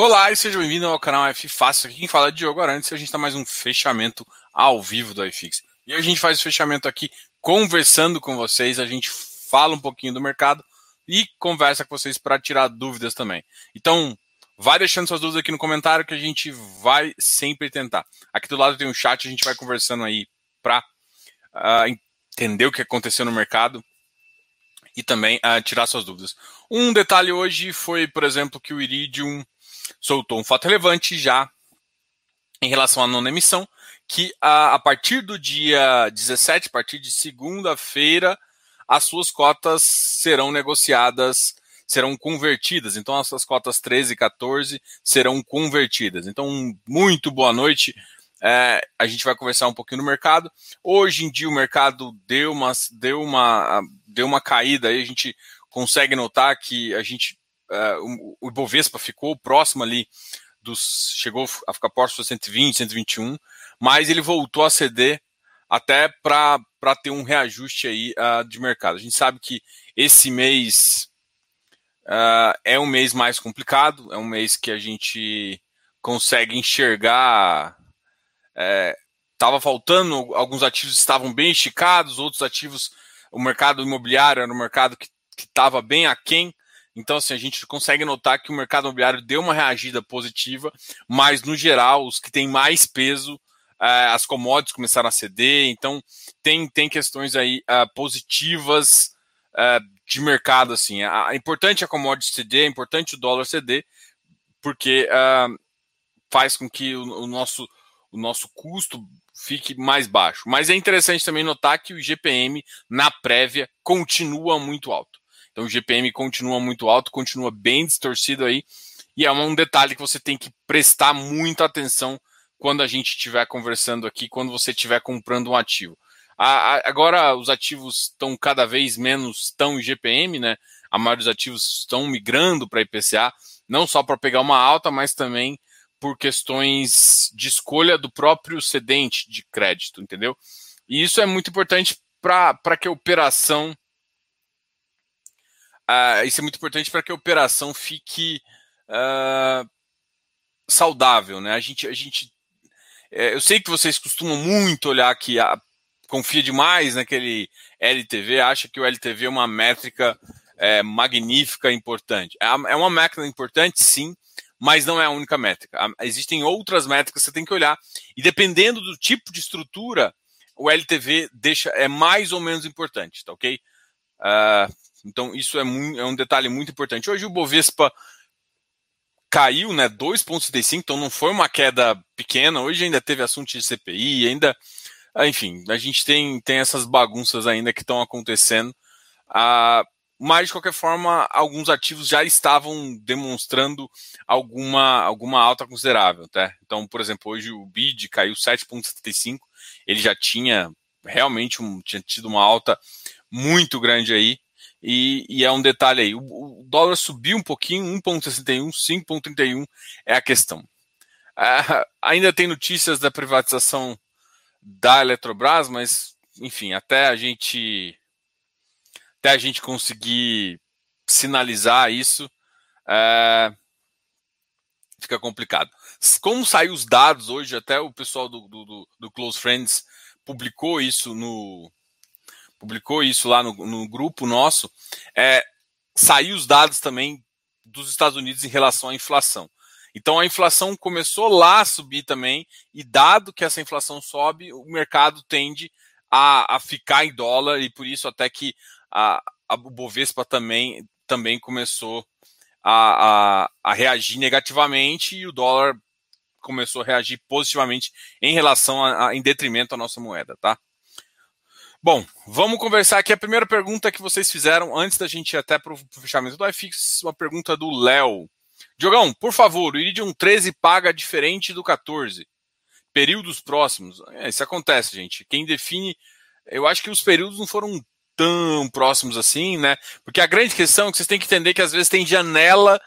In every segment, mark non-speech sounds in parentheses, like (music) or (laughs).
Olá e seja bem-vindo ao canal F Fácil. Aqui quem fala é Diogo Arantes e a gente está mais um fechamento ao vivo do iFix. E a gente faz o fechamento aqui conversando com vocês, a gente fala um pouquinho do mercado e conversa com vocês para tirar dúvidas também. Então, vai deixando suas dúvidas aqui no comentário que a gente vai sempre tentar. Aqui do lado tem um chat, a gente vai conversando aí para uh, ah, entender o que aconteceu no mercado e também uh, tirar suas dúvidas. Um detalhe hoje foi, por exemplo, que o Iridium soltou um fato relevante já em relação à nona emissão, que a, a partir do dia 17, a partir de segunda-feira, as suas cotas serão negociadas, serão convertidas. Então, essas cotas 13 e 14 serão convertidas. Então, muito boa noite. É, a gente vai conversar um pouquinho no mercado. Hoje em dia o mercado deu uma, deu uma, deu uma caída aí, a gente consegue notar que a gente uh, o Ibovespa ficou próximo ali dos. chegou a ficar próximo de 120, 121, mas ele voltou a ceder até para ter um reajuste aí uh, de mercado. A gente sabe que esse mês uh, é um mês mais complicado, é um mês que a gente consegue enxergar. Estava é, faltando, alguns ativos estavam bem esticados, outros ativos, o mercado imobiliário era um mercado que estava bem aquém então, assim, a gente consegue notar que o mercado imobiliário deu uma reagida positiva, mas no geral, os que têm mais peso, é, as commodities começaram a ceder, então tem, tem questões aí uh, positivas uh, de mercado, assim. É importante a commodity ceder, é importante o dólar ceder, porque faz com que o, nosso, o nosso custo fique mais baixo. Mas é interessante também notar que o GPM na prévia continua muito alto. Então o GPM continua muito alto, continua bem distorcido aí. E é um detalhe que você tem que prestar muita atenção quando a gente estiver conversando aqui, quando você estiver comprando um ativo. agora os ativos estão cada vez menos tão GPM, né? A maioria dos ativos estão migrando para IPCA, não só para pegar uma alta, mas também por questões de escolha do próprio cedente de crédito, entendeu? E isso é muito importante para que a operação uh, isso é muito importante para que a operação fique uh, saudável, né? A gente, a gente, é, eu sei que vocês costumam muito olhar que a, confia demais naquele LTV, acha que o LTV é uma métrica é, magnífica, importante. É, é uma métrica importante, sim, mas não é a única métrica. Existem outras métricas que você tem que olhar e dependendo do tipo de estrutura, o LTV deixa é mais ou menos importante, tá ok? Uh, então, isso é, muito, é um detalhe muito importante. Hoje o Bovespa caiu, né, 2,75, então não foi uma queda pequena. Hoje ainda teve assunto de CPI, ainda. Enfim, a gente tem, tem essas bagunças ainda que estão acontecendo. Ah, mas, de qualquer forma, alguns ativos já estavam demonstrando alguma, alguma alta considerável. Tá? Então, por exemplo, hoje o BID caiu 7,75, ele já tinha realmente um, tinha tido uma alta muito grande aí. E, e, é um detalhe aí, o, o dólar subiu um pouquinho, 1,61, 5,31 é a questão. Ah, ainda tem notícias da privatização da Eletrobras, mas enfim, até a gente até a gente conseguir sinalizar isso, é, fica complicado. Como saiu os dados hoje, até o pessoal do, do, do Close Friends publicou isso no, publicou isso lá no, no grupo nosso, é, saiu os dados também dos Estados Unidos em relação à inflação. Então a inflação começou lá a subir também, e dado que essa inflação sobe, o mercado tende a, a ficar em dólar, e por isso até que a, a, Bovespa também, também começou a, a, a reagir negativamente e o dólar começou a reagir positivamente em relação a, a, em detrimento à nossa moeda, tá? Bom, vamos conversar aqui. A primeira pergunta que vocês fizeram antes da gente ir até para o fechamento do iFix, uma pergunta do Léo. Diogão, por favor, o Iridium 13 paga diferente do 14. Períodos próximos. É, isso acontece, gente. Quem define. Eu acho que os períodos não foram tão próximos assim, né? Porque a grande questão é que vocês têm que entender que às vezes tem janela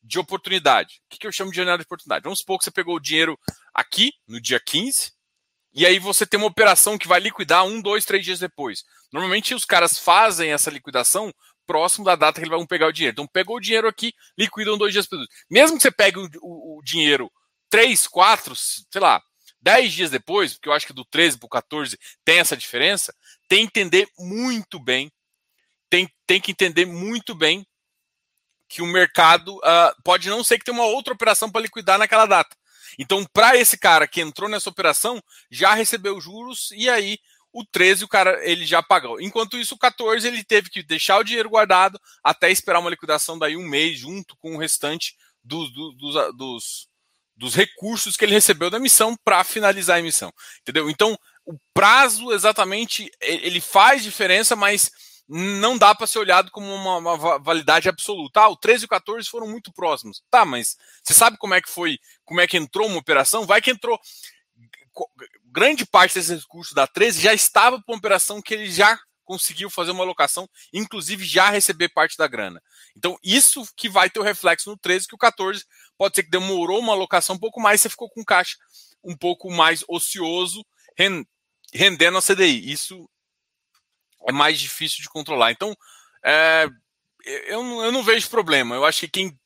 de oportunidade. O que, que eu chamo de janela de oportunidade? Vamos supor que você pegou o dinheiro aqui, no dia 15, e aí você tem uma operação que vai liquidar um, dois, três dias depois. Normalmente os caras fazem essa liquidação próximo da data que eles vão pegar o dinheiro. Então, pegou o dinheiro aqui, liquidam dois dias depois. Mesmo que você pegue o, o, o dinheiro 3, 4, sei lá, 10 dias depois, porque eu acho que do 13 para o 14 tem essa diferença, tem que entender muito bem, tem, tem que entender muito bem que o mercado uh, pode não ser que tenha uma outra operação para liquidar naquela data. Então, para esse cara que entrou nessa operação, já recebeu juros e aí o 13 o cara ele já pagou. Enquanto isso, o 14 ele teve que deixar o dinheiro guardado até esperar uma liquidação daí um mês junto com o restante do, do, dos, dos, dos recursos que ele recebeu da emissão para finalizar a emissão. Entendeu? Então, o prazo exatamente ele faz diferença, mas não dá para ser olhado como uma, uma, validade absoluta. Ah, o 13 e o 14 foram muito próximos. Tá, mas você sabe como é que foi, como é que entrou uma operação? Vai que entrou. Grande parte desse recurso da 13 já estava para uma operação que ele já conseguiu fazer uma alocação, inclusive já receber parte da grana. Então, isso que vai ter o reflexo no 13, que o 14 pode ser que demorou uma alocação um pouco mais, você ficou com caixa um pouco mais ocioso, rendendo a CDI. Isso é mais difícil de controlar. Então, é, eu, eu não vejo problema. Eu acho que quem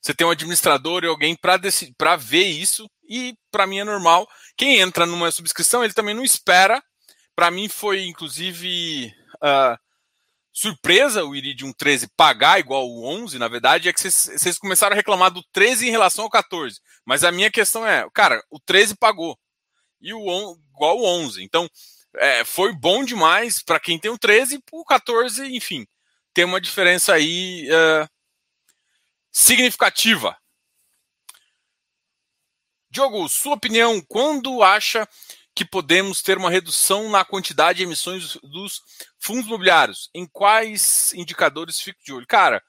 você tem um administrador e alguém para ver isso, e para mim é normal. Quem entra numa subscrição, ele também não espera. Para mim foi, inclusive, uh, surpresa o Iridium 13 pagar igual o 11, na verdade, é que vocês começaram a reclamar do 13 em relação ao 14. Mas a minha questão é, cara, o 13 pagou e o 11, igual o 11. Então, é, foi bom demais para quem tem o 13 o 14, enfim, tem uma diferença aí uh, significativa. Diogo, sua opinião, quando acha que podemos ter uma redução na quantidade de emissões dos fundos imobiliários? Em quais indicadores fico de olho? Cara,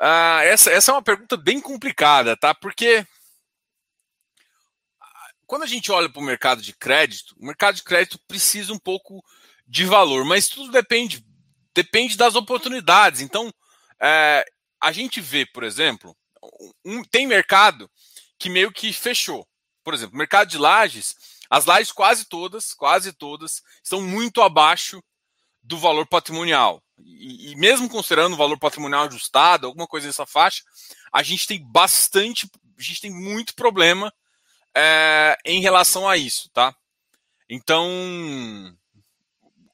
uh, essa, essa é uma pergunta bem complicada, tá? Porque quando a gente olha para o mercado de crédito, o mercado de crédito precisa um pouco de valor, mas tudo depende, depende das oportunidades. Então, é, a gente vê, por exemplo, um, tem mercado que meio que fechou. Por exemplo, mercado de lajes, as lajes quase todas, quase todas, estão muito abaixo do valor patrimonial. E, e mesmo considerando o valor patrimonial ajustado, alguma coisa nessa faixa, a gente tem bastante, a gente tem muito problema é, em relação a isso, tá? Então,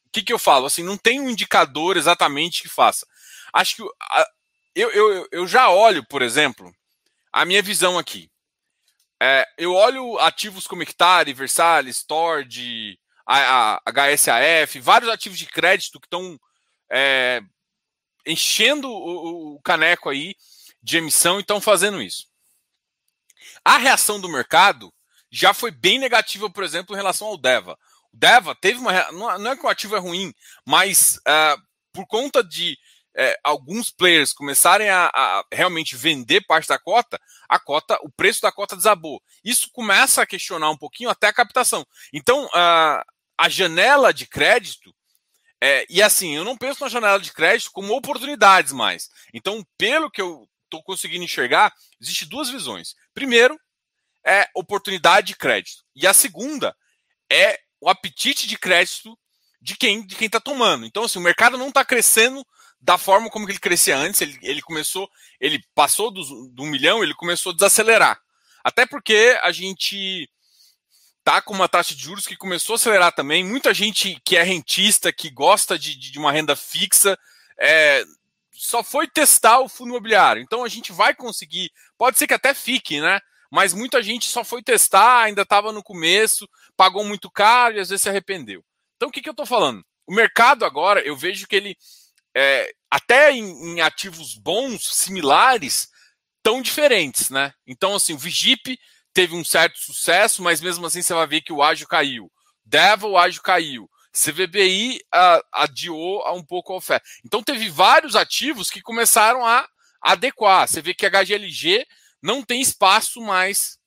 o que, que eu falo? Assim, não tem um indicador exatamente que faça. Acho que a, eu, eu, eu já olho, por exemplo, a minha visão aqui. É, eu olho ativos como Hectare, Versailles, Stord, a, a, HSAF, vários ativos de crédito que estão é, enchendo o, o, caneco aí de emissão e estão fazendo isso. A reação do mercado já foi bem negativa, por exemplo, em relação ao Deva. O Deva teve uma. Não é que o ativo é ruim, mas uh, por conta de uh, alguns players começarem a, a, realmente vender parte da cota, a cota, o preço da cota desabou. Isso começa a questionar um pouquinho até a captação. Então, uh, a janela de crédito. É, e assim, eu não penso na janela de crédito como oportunidades mais. Então, pelo que eu estou conseguindo enxergar, existe duas visões. Primeiro, é oportunidade de crédito. E a segunda é o apetite de crédito de quem de quem está tomando. Então, assim, o mercado não está crescendo da forma como ele crescia antes. Ele, ele começou, ele passou do, do milhão, ele começou a desacelerar. Até porque a gente tá com uma taxa de juros que começou a acelerar também. Muita gente que é rentista, que gosta de, de uma renda fixa, é, só foi testar o fundo imobiliário. Então a gente vai conseguir, pode ser que até fique, né? Mas muita gente só foi testar, ainda estava no começo, pagou muito caro e às vezes se arrependeu. Então o que, que eu estou falando? O mercado agora, eu vejo que ele, é, até em, em, ativos bons, similares, tão diferentes, né? Então, assim, o Vigip teve um certo sucesso, mas mesmo assim você vai ver que o ágio caiu. Devil, o ágio caiu. CVBI uh, adiou um pouco a oferta. Então teve vários ativos que começaram a adequar. Você vê que a HGLG não tem espaço mais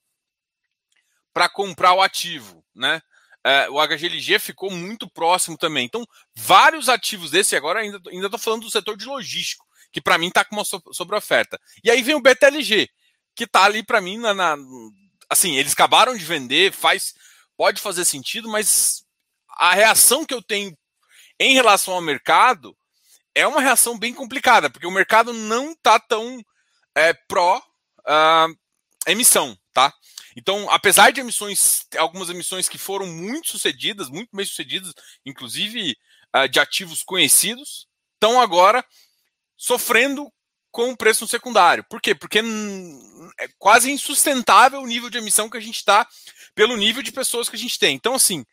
para comprar o ativo, né? É, o HGLG ficou muito próximo também. Então, vários ativos desse, agora ainda estou falando do setor de logístico, que para mim está com uma sobre oferta. E aí vem o BTLG, que está ali para mim na, na, assim, eles acabaram de vender, faz pode fazer sentido, mas a reação que eu tenho em relação ao mercado é uma reação bem complicada, porque o mercado não está tão é, pró uh, emissão, tá? Então, apesar de emissões, algumas emissões que foram muito sucedidas, muito bem sucedidas, inclusive uh, de ativos conhecidos, estão agora sofrendo com o preço no secundário. Por quê? Porque é quase insustentável o nível de emissão que a gente está pelo nível de pessoas que a gente tem. Então, assim,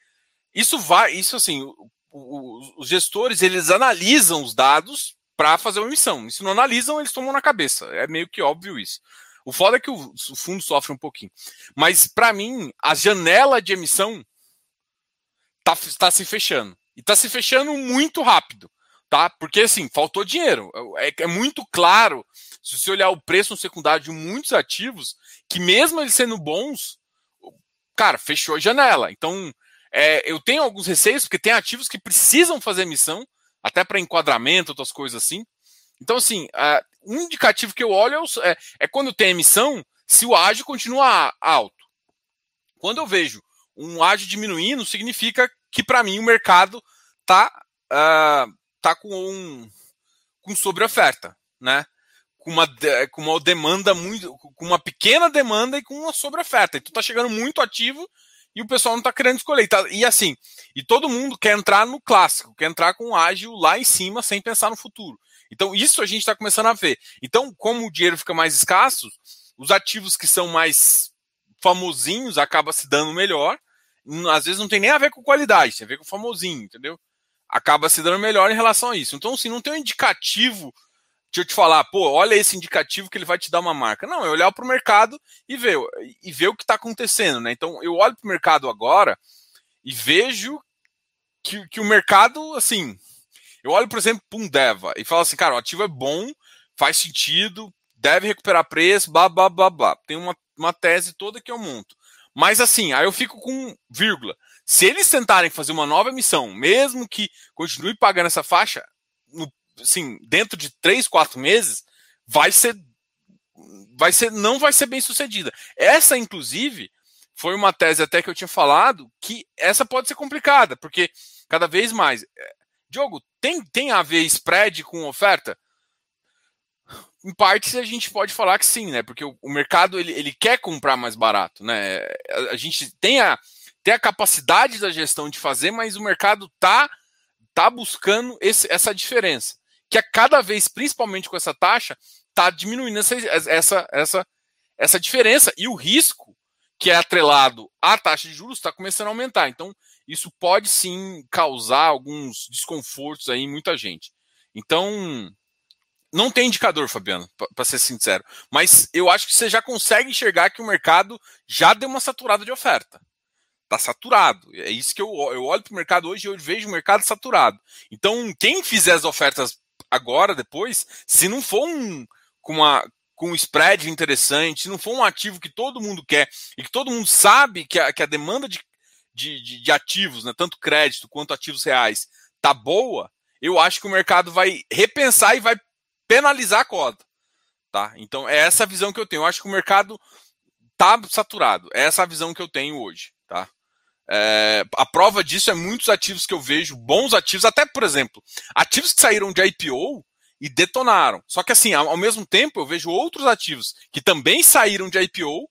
isso vai, isso assim, os gestores eles analisam os dados para fazer uma emissão. E se não analisam, eles tomam na cabeça. É meio que óbvio isso. O foda é que o, o fundo sofre um pouquinho. Mas, para mim, a janela de emissão tá, tá se fechando. E tá se fechando muito rápido. Tá? Porque, assim, faltou dinheiro. É, é muito claro, se você olhar o preço no secundário de muitos ativos, que mesmo eles sendo bons, cara, fechou a janela. Então, é, eu tenho alguns receios, porque tem ativos que precisam fazer emissão, até para enquadramento, outras coisas assim. Então, assim, um indicativo que eu olho é, é, quando tem emissão, se o ágio continua alto. Quando eu vejo um ágio diminuindo, significa que, para mim, o mercado está uh, tá com, um, com sobreoferta, né? Com uma, com uma demanda muito. com uma pequena demanda e com uma sobreoferta. Então está chegando muito ativo e o pessoal não está querendo escolher. Tá, e assim, e todo mundo quer entrar no clássico, quer entrar com o ágil lá em cima sem pensar no futuro. Então, isso a gente está começando a ver. Então, como o dinheiro fica mais escasso, os ativos que são mais famosinhos acaba se dando melhor. Às vezes não tem nem a ver com qualidade, tem a ver com famosinho, entendeu? Acaba se dando melhor em relação a isso. Então, assim, não tem um indicativo de eu te falar, pô, olha esse indicativo que ele vai te dar uma marca. Não, é olhar para o mercado e ver, e ver o que está acontecendo, né? Então, eu olho para o mercado agora e vejo que, que o mercado, assim, eu olho, por exemplo, para um Deva e falo assim, cara, o ativo é bom, faz sentido, deve recuperar preço, blá, blá, blá, blá. Tem uma, uma tese toda que eu monto. Mas assim, aí eu fico com vírgula. Se eles tentarem fazer uma nova emissão, mesmo que continue pagando essa faixa, no, assim, dentro de três, quatro meses, vai ser, vai ser, não vai ser bem sucedida. Essa, inclusive, foi uma tese até que eu tinha falado que essa pode ser complicada, porque cada vez mais. É, Diogo, tem, tem a ver spread com oferta? Em parte a gente pode falar que sim, né? Porque o, o mercado ele, ele quer comprar mais barato, né? A, a, gente tem a, tem a capacidade da gestão de fazer, mas o mercado tá, tá buscando esse, essa diferença. Que a cada vez, principalmente com essa taxa, tá diminuindo essa, essa, essa, essa diferença. E o risco que é atrelado à taxa de juros está começando a aumentar. Então, isso pode sim causar alguns desconfortos aí em muita gente. Então, não tem indicador, Fabiano, para ser sincero. Mas eu acho que você já consegue enxergar que o mercado já deu uma saturada de oferta. Está saturado. É isso que eu, eu olho para o mercado hoje e eu vejo o mercado saturado. Então, quem fizer as ofertas agora, depois, se não for um, com, uma, com um spread interessante, se não for um ativo que todo mundo quer e que todo mundo sabe que a, que a demanda de de, de, ativos, né, tanto crédito quanto ativos reais, tá boa, eu acho que o mercado vai repensar e vai penalizar a cota. Tá? Então, é essa visão que eu tenho. Eu acho que o mercado tá saturado. É essa a visão que eu tenho hoje. É, a prova disso é muitos ativos que eu vejo, bons ativos, até, por exemplo, ativos que saíram de IPO e detonaram. Só que, assim, ao, ao mesmo tempo, eu vejo outros ativos que também saíram de IPO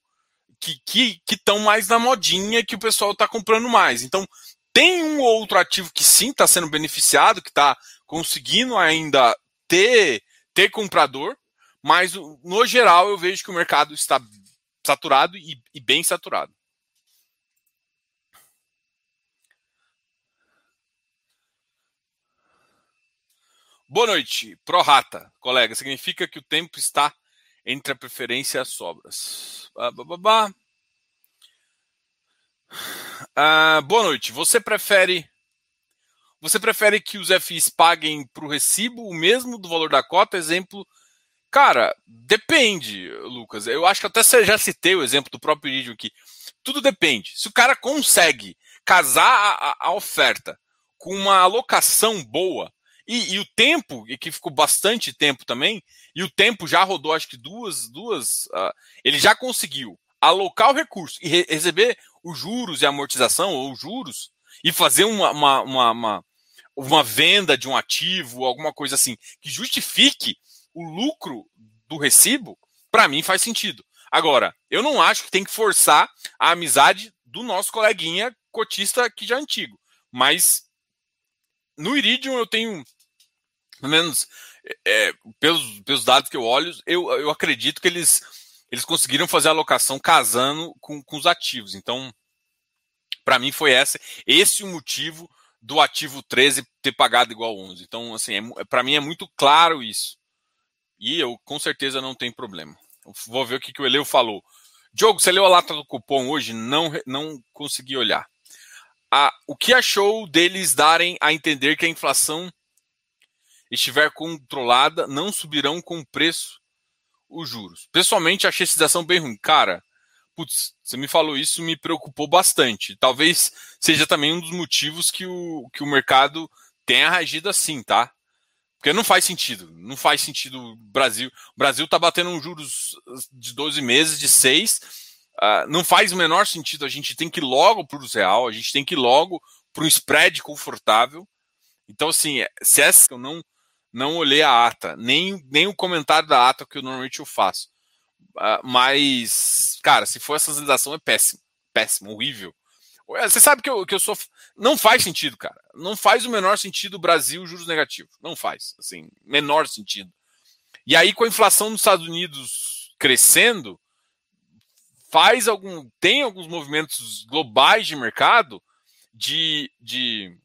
que estão mais na modinha que o pessoal está comprando mais. Então, tem um outro ativo que sim está sendo beneficiado, que está conseguindo ainda ter, ter comprador, mas no geral eu vejo que o mercado está saturado e, e bem saturado. Boa noite, prorata, colega. Significa que o tempo está entre a preferência e as sobras. Ah, boa noite. Você prefere você prefere que os FIs paguem para o recibo o mesmo do valor da cota? Exemplo, cara, depende, Lucas. Eu acho que até você já citei o exemplo do próprio vídeo aqui. Tudo depende. Se o cara consegue casar a, a oferta com uma alocação boa, e, e, o tempo, e que ficou bastante tempo também, e o tempo já rodou, acho que duas, duas. Uh, ele já conseguiu alocar o recurso e re receber os juros e amortização, ou juros, e fazer uma, uma, uma, uma uma venda de um ativo, alguma coisa assim, que justifique o lucro do recibo, para mim faz sentido. Agora, eu não acho que tem que forçar a amizade do nosso coleguinha cotista que já é antigo. Mas no Iridium eu tenho, pelo menos é, pelos, pelos dados que eu olho, eu, eu acredito que eles, eles conseguiram fazer a alocação casando com, com os ativos. Então, para mim foi essa, esse o motivo do ativo 13 ter pagado igual 11. Então, assim, é, para mim é muito claro isso. E eu com certeza não tem problema. Vou ver o que, que o Eleu falou. Diogo, você leu a lata do cupom hoje? Não, não consegui olhar. Ah, o que achou deles darem a entender que a inflação estiver controlada, não subirão com o preço os juros? Pessoalmente, achei essa situação bem ruim. Cara, putz, você me falou isso, me preocupou bastante. Talvez seja também um dos motivos que o, que o mercado tenha reagido assim, tá? Porque não faz sentido. Não faz sentido o Brasil. O Brasil está batendo um juros de 12 meses, de 6. Uh, ah, não faz o menor sentido. A gente tem que ir logo para o real, a gente tem que ir logo para um spread confortável. Então, assim, se essa eu não, não olhei a ata, nem, nem o comentário da ata que eu normalmente eu faço. Uh, mas, cara, se for essa sensação, é péssimo. Péssimo, horrível. Você sabe que eu, que eu sou. Não faz sentido, cara. Não faz o menor sentido o Brasil juros negativos. Não faz. Assim, menor sentido. E aí, com a inflação nos Estados Unidos crescendo, faz algum. Tem alguns movimentos globais de mercado de. de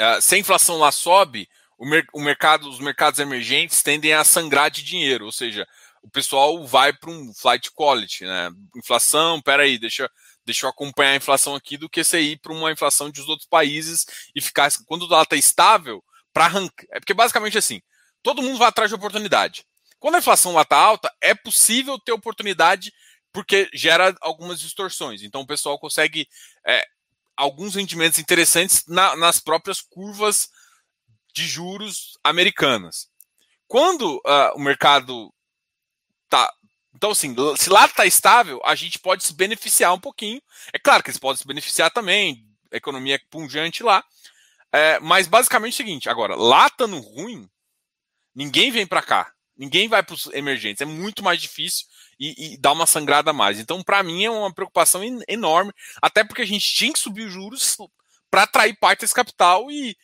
uh, se a inflação lá sobe, o, mer o mercado, os mercados emergentes tendem a sangrar de dinheiro. Ou seja, o pessoal vai para um flight quality, né? Inflação, peraí, deixa deixa eu acompanhar a inflação aqui do que você ir para uma inflação dos outros países e ficar. Quando ela está estável, para arrancar. É porque basicamente assim, todo mundo vai atrás de oportunidade. Quando a inflação está alta, é possível ter oportunidade porque gera algumas distorções. Então o pessoal consegue é, alguns rendimentos interessantes na, nas próprias curvas de juros americanas. Quando uh, o mercado está então, assim, se lá está estável, a gente pode se beneficiar um pouquinho. É claro que eles podem se beneficiar também, a economia é punjante lá. É, mas basicamente é o seguinte: agora, lá estando ruim, ninguém vem para cá. Ninguém vai para os emergentes. É muito mais difícil e, e dá uma sangrada a mais. Então, para mim, é uma preocupação enorme. Até porque a gente tinha que subir os juros para atrair parte desse capital e,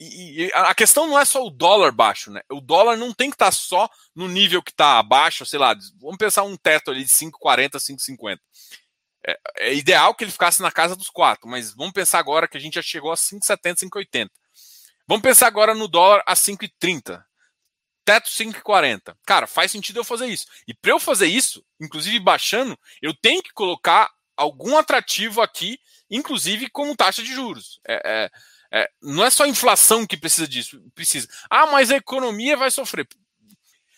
e, e, a questão não é só o dólar baixo, né? O dólar não tem que estar tá só no nível que está abaixo, sei lá, vamos pensar um teto ali de 5,40, 5,50. É, é ideal que ele ficasse na casa dos 4, mas vamos pensar agora que a gente já chegou a 5,70, 5,80. Vamos pensar agora no dólar a 5,30. Teto 5,40. Cara, faz sentido eu fazer isso. E para eu fazer isso, inclusive baixando, eu tenho que colocar algum atrativo aqui, inclusive como taxa de juros. É, é é, não é só a inflação que precisa disso, precisa. Ah, mas a economia vai sofrer.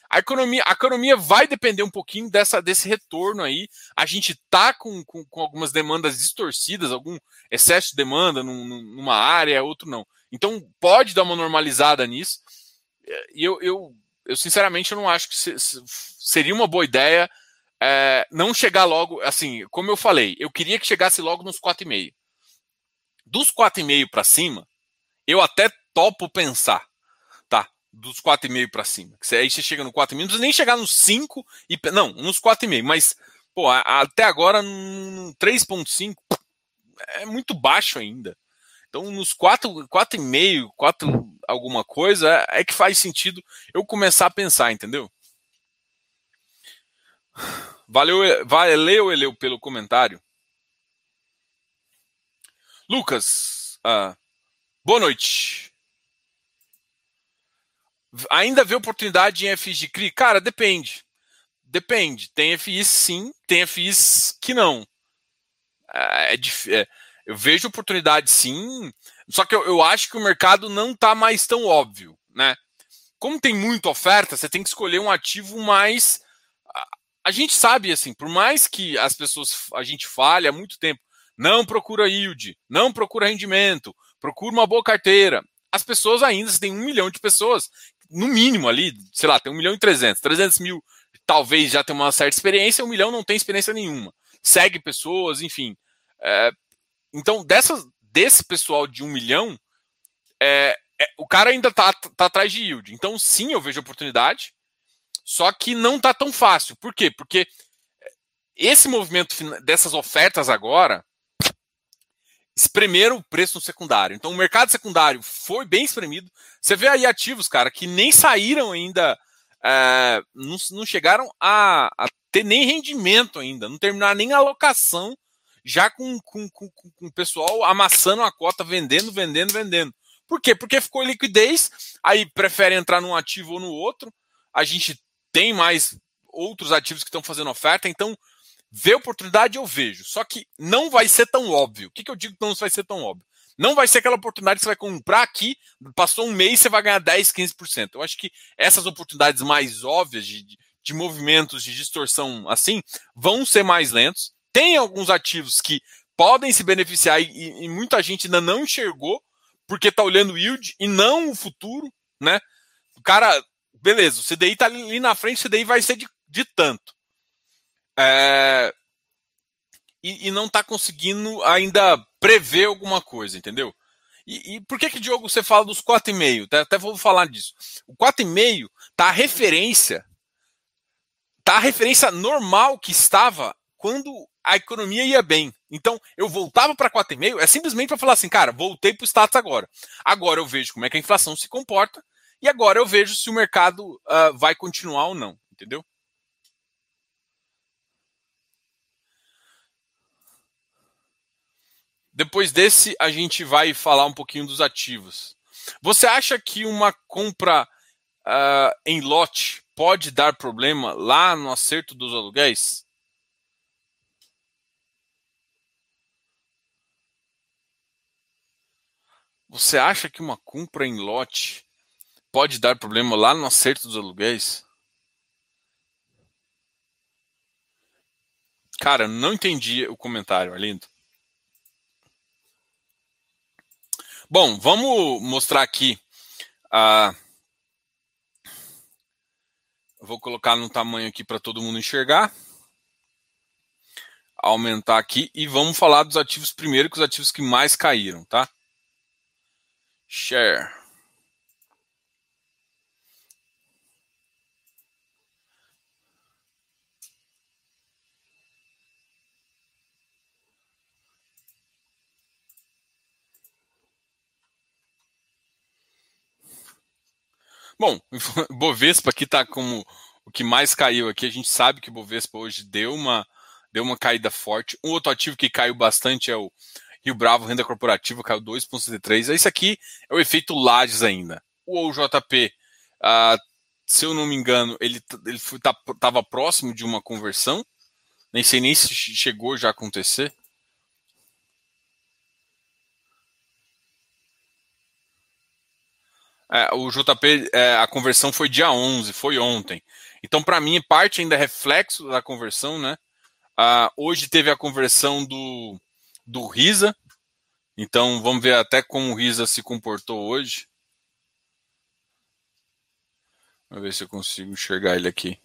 A economia, a economia vai depender um pouquinho dessa, desse retorno aí. A gente tá com, com, com algumas demandas distorcidas, algum excesso de demanda num, numa área, outro não. Então pode dar uma normalizada nisso. É, e eu, eu, eu sinceramente eu não acho que se, se, seria uma boa ideia é, não chegar logo, assim, como eu falei, eu queria que chegasse logo nos 4,5. Dos 4,5 para cima, eu até topo pensar, tá? Dos 4,5 para cima. Aí você chega no 4,5, não precisa nem chegar nos 5 e não, nos 4,5, mas pô, até agora 3.5 é muito baixo ainda. Então, nos 4, 4,5, 4 alguma coisa, é que faz sentido eu começar a pensar, entendeu? Valeu, valeu, Eleu, pelo comentário. Lucas, uh, boa noite. Ainda vê oportunidade em FIs de CRI? Cara, depende. Depende. Tem FIs sim, tem FIs que não. É, é, eu vejo oportunidade sim, só que eu, eu acho que o mercado não está mais tão óbvio, né? Como tem muita oferta, você tem que escolher um ativo mais. A, a gente sabe, assim, por mais que as pessoas a gente fale há muito tempo, não procura yield, não procura rendimento, procura uma boa carteira. As pessoas ainda, tem um milhão de pessoas, no mínimo ali, sei lá, tem um milhão e trezentos, trezentos mil talvez já tem uma certa experiência, um milhão não tem experiência nenhuma. Segue pessoas, enfim. É, então, dessas, desse pessoal de um milhão, é, é, o cara ainda está tá atrás de yield. Então, sim, eu vejo oportunidade, só que não está tão fácil. Por quê? Porque esse movimento dessas ofertas agora espremeram o preço no secundário. Então, o mercado secundário foi bem espremido. Você vê aí ativos, cara, que nem saíram ainda, é, não, não, chegaram a, a, ter nem rendimento ainda, não terminaram nem alocação, já com, com, com, com o pessoal amassando a cota, vendendo, vendendo, vendendo. Por quê? Porque ficou liquidez, aí prefere entrar num ativo ou no outro. A gente tem mais outros ativos que estão fazendo oferta, então ver oportunidade eu vejo. Só que não vai ser tão óbvio. O que, que eu digo que não vai ser tão óbvio? Não vai ser aquela oportunidade que você vai comprar aqui, passou um mês você vai ganhar 10, 15%. Eu acho que essas oportunidades mais óbvias de, de movimentos de distorção assim vão ser mais lentos. Tem alguns ativos que podem se beneficiar e, e muita gente ainda não enxergou porque está olhando o yield e não o futuro, né? O cara, beleza, o CDI está ali na frente, o CDI vai ser de, de tanto. É, e, e, não está conseguindo ainda prever alguma coisa, entendeu? E, e, por que que, Diogo, você fala dos 4,5? Até, até vou falar disso. O 4,5 tá a referência, tá a referência normal que estava quando a economia ia bem. Então, eu voltava para 4,5, é simplesmente para falar assim, cara, voltei para o status agora. Agora eu vejo como é que a inflação se comporta e agora eu vejo se o mercado uh, vai continuar ou não, entendeu? Depois desse, a gente vai falar um pouquinho dos ativos. Você acha que uma compra uh, em lote pode dar problema lá no acerto dos aluguéis? Você acha que uma compra em lote pode dar problema lá no acerto dos aluguéis? Cara, não entendi o comentário, Arlindo. Bom, vamos mostrar aqui. Vou colocar no tamanho aqui para todo mundo enxergar. Aumentar aqui e vamos falar dos ativos primeiro, que os ativos que mais caíram, tá? Share. Bom, (laughs) Bovespa aqui está como o que mais caiu aqui. A gente sabe que o Bovespa hoje deu uma, deu uma caída forte. Um outro ativo que caiu bastante é o Rio Bravo, renda corporativa, caiu 2,73. Esse aqui é o efeito Lages ainda. O OJP, ah, se eu não me engano, ele estava tá, próximo de uma conversão. Nem sei nem se chegou já a acontecer. É, o JP, é, a conversão foi dia 11, foi ontem. Então, para mim, parte ainda é reflexo da conversão, né? Ah, hoje teve a conversão do, do Risa. Então, vamos ver até como o Risa se comportou hoje. Vamos ver se eu consigo enxergar ele aqui.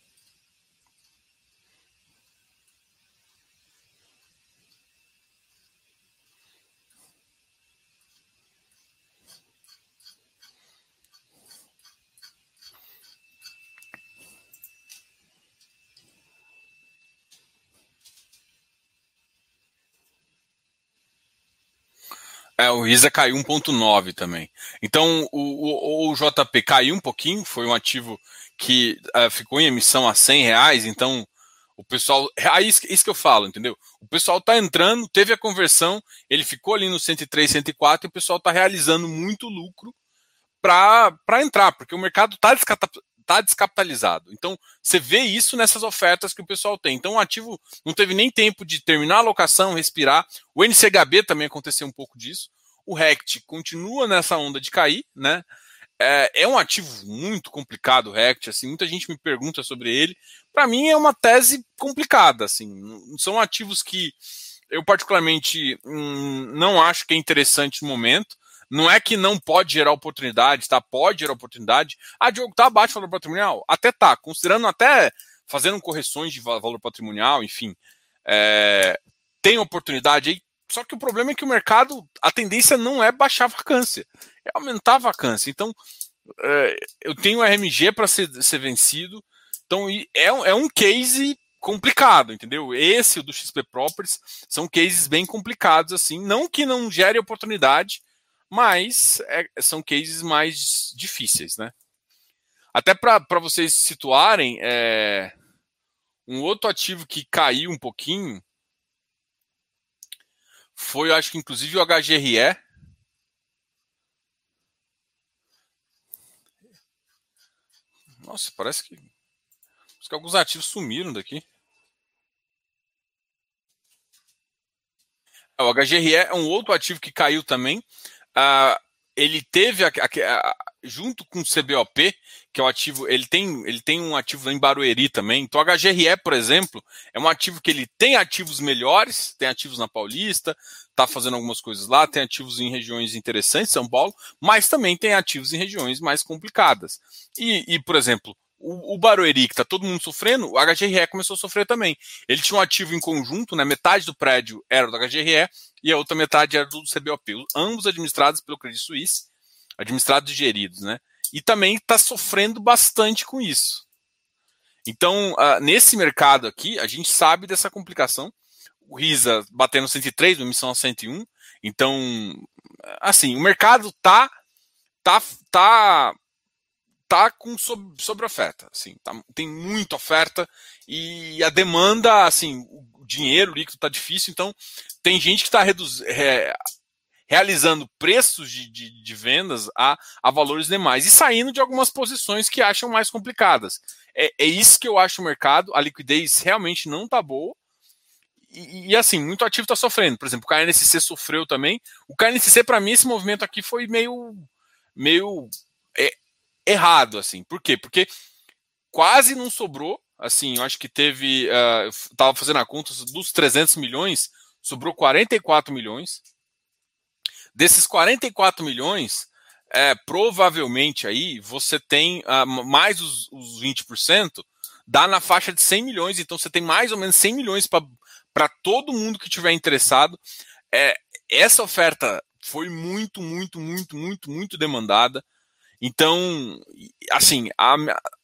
É, o Risa caiu 1,9 também. Então, o, o, o, JP caiu um pouquinho, foi um ativo que uh, ficou em emissão a 100 reais, então o pessoal. Aí é isso, isso que eu falo, entendeu? O pessoal está entrando, teve a conversão, ele ficou ali no 103, 104 e o pessoal está realizando muito lucro para entrar, porque o mercado está está descapitalizado. Então, você vê isso nessas ofertas que o pessoal tem. Então, o ativo não teve nem tempo de terminar a locação, respirar. O NCHB também aconteceu um pouco disso. O RECT continua nessa onda de cair, né? É, é um ativo muito complicado, o RECT. Assim, muita gente me pergunta sobre ele. Para mim, é uma tese complicada. Assim, são ativos que eu particularmente hum, não acho que é interessante no momento. Não é que não pode gerar oportunidade, tá? Pode gerar oportunidade. Ah, Diogo, tá abaixo do valor patrimonial? Até tá, considerando até fazendo correções de valor patrimonial, enfim. É, tem oportunidade aí? só que o problema é que o mercado, a tendência não é baixar a vacância, é aumentar a vacância. Então, é, eu tenho RMG para ser, ser vencido, então é, é um case complicado, entendeu? Esse, do XP Properties, são cases bem complicados, assim, não que não gere oportunidade, mas é, são cases mais difíceis, né? Até para vocês situarem, é, um outro ativo que caiu um pouquinho foi, acho que inclusive o HGRE. Nossa, parece que, parece que alguns ativos sumiram daqui. É, o HGRE é um outro ativo que caiu também. Uh, ele teve a, a, a, junto com o CBOP, que é o ativo, ele tem, ele tem um ativo em Barueri também. Então, HGRE, por exemplo, é um ativo que ele tem ativos melhores, tem ativos na Paulista, está fazendo algumas coisas lá, tem ativos em regiões interessantes, São Paulo, mas também tem ativos em regiões mais complicadas. E, e por exemplo, o, Barueri, que está todo mundo sofrendo, o HGRE começou a sofrer também. Ele tinha um ativo em conjunto, né, metade do prédio era do HGRE e a outra metade era do CBOP. Ambos administrados pelo Credit Suisse, administrados e geridos. Né? E também está sofrendo bastante com isso. Então, uh, nesse mercado aqui, a gente sabe dessa complicação. O RISA batendo 103, uma emissão a 101. Então, assim, o mercado tá tá tá tá com sobre, sobre oferta, assim, tá, tem muita oferta e a demanda, assim, o dinheiro líquido tá difícil, então tem gente que está re, realizando preços de, de, de, vendas a, a valores demais e saindo de algumas posições que acham mais complicadas. É, é isso que eu acho o mercado, a liquidez realmente não tá boa. E, e assim, muito ativo está sofrendo. Por exemplo, o KNSC sofreu também. O KNSC, para mim, esse movimento aqui foi meio, meio é, errado, assim. Por quê? Porque quase não sobrou. Assim, eu acho que teve. Uh, tava fazendo a conta dos 300 milhões, sobrou 44 milhões. Desses 44 milhões, é, provavelmente aí você tem uh, mais os, os 20%, dá na faixa de 100 milhões. Então você tem mais ou menos 100 milhões para todo mundo que tiver interessado. É, essa oferta foi muito, muito, muito, muito, muito demandada. Então, assim, a,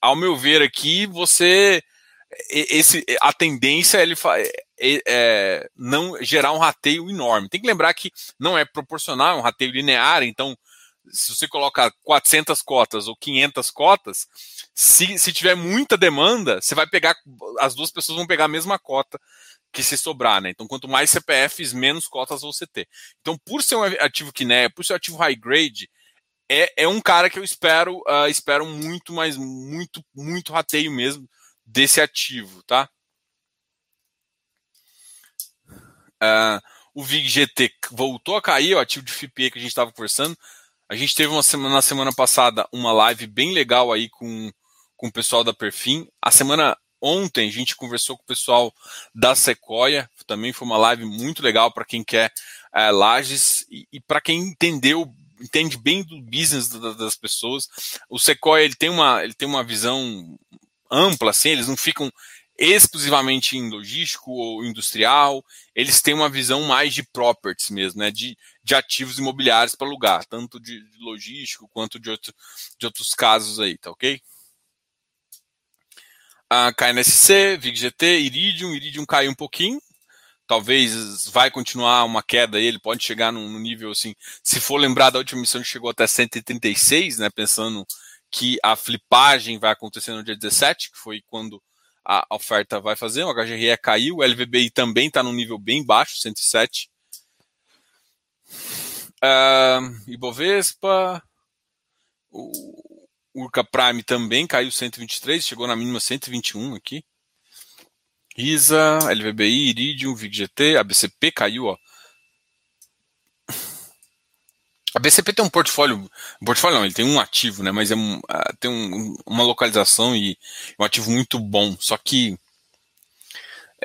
ao meu ver aqui, você esse a tendência ele é, é, não gerar um rateio enorme. Tem que lembrar que não é proporcional, é um rateio linear, então se você coloca 400 cotas ou 500 cotas, se, se tiver muita demanda, você vai pegar, as duas pessoas vão pegar a mesma cota que se sobrar, né? Então, quanto mais CPFs, menos cotas você ter. Então, por ser um ativo KNE, por ser um ativo high grade, é, é um cara que eu espero, uh, espero muito, mas muito, muito rateio mesmo desse ativo, tá? Uh, o VIG GT voltou a cair, o ativo de FIPE que a gente estava conversando. A gente teve uma semana, na semana passada uma live bem legal aí com, com o pessoal da Perfim. A semana ontem a gente conversou com o pessoal da Sequoia, também foi uma live muito legal para quem quer uh, lajes e, e para quem entendeu entende bem do business das pessoas. O Sequoia ele tem uma, ele tem uma visão ampla, assim, eles não ficam exclusivamente em logístico ou industrial, eles têm uma visão mais de properties mesmo, né, de, de ativos imobiliários para alugar, tanto de, de, logístico quanto de, outro, de outros casos aí, tá ok? A KNSC, VIGGT, Iridium, Iridium caiu um pouquinho, talvez vai continuar uma queda ele pode chegar num, nível assim, se for lembrar da última missão chegou até 136, né, pensando que a flipagem vai acontecer no dia 17, que foi quando a oferta vai fazer, o HGRE caiu, o LVBI também está num nível bem baixo, 107. Uh, Ibovespa, o Urca Prime também caiu 123, chegou na mínima 121 aqui. ISA, LVBI, Iridium, VIGGT, ABCP caiu, ó. A BCP tem um portfólio, portfólio não, ele tem um ativo, né? Mas é um, uh, tem um, uma localização e um ativo muito bom. Só que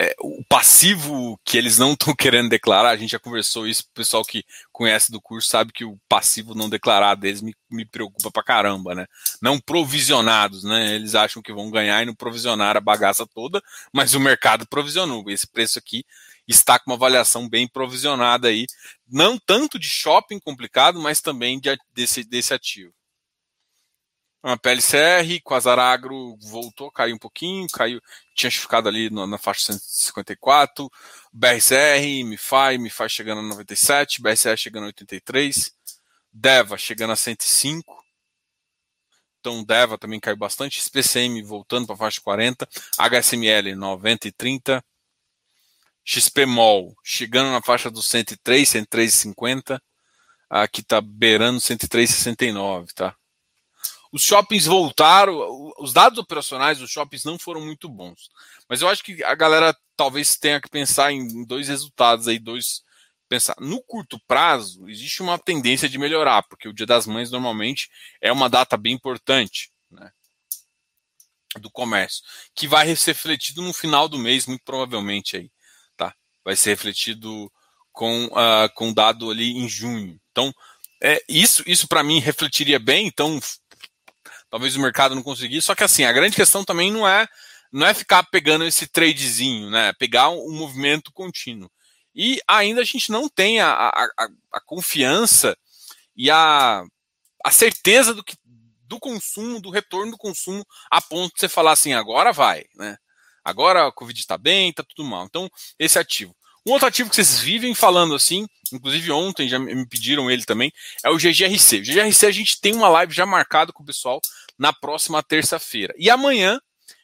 é, o passivo que eles não estão (laughs) querendo declarar, a gente já conversou isso, o pessoal que conhece do curso sabe que o passivo não declarado deles me, me preocupa pra caramba, né? Não provisionados, né? Eles acham que vão ganhar e não provisionar a bagaça toda, mas o mercado provisionou. Esse preço aqui está com uma avaliação bem provisionada aí, não tanto de shopping complicado, mas também de, desse, desse ativo. Uma PLCR, Quasaragro voltou, caiu um pouquinho, caiu, tinha ficado ali na, na faixa 154, BRCR, MiFi, MiFi chegando a 97, BRCR chegando a 83, Deva chegando a 105, então Deva também caiu bastante, SPCM voltando para a faixa 40, HSML 90 e 30, XPMOL chegando na faixa dos 103, 103,50, aqui está beirando 103,69, tá? Os shoppings voltaram, os dados operacionais dos shoppings não foram muito bons. Mas eu acho que a galera talvez tenha que pensar em dois resultados aí, dois pensar. No curto prazo, existe uma tendência de melhorar, porque o Dia das Mães normalmente é uma data bem importante, né? Do comércio, que vai ser refletido no final do mês, muito provavelmente aí, tá? Vai ser refletido com, uh, com dado ali em junho. Então, é, isso, isso para mim refletiria bem. Então, talvez o mercado não conseguisse. Só que assim, a grande questão também não é não é ficar pegando esse tradezinho, né? Pegar um, um movimento contínuo. E ainda a gente não tem a, a, a, a confiança e a, a certeza do, que, do consumo, do retorno do consumo, a ponto de você falar assim, agora vai, né? Agora a Covid está bem, está tudo mal. Então, esse ativo. Um outro ativo que vocês vivem falando assim, inclusive ontem já me pediram ele também, é o GGRC. O GGRC a gente tem uma live já marcada com o pessoal na próxima terça-feira. E amanhã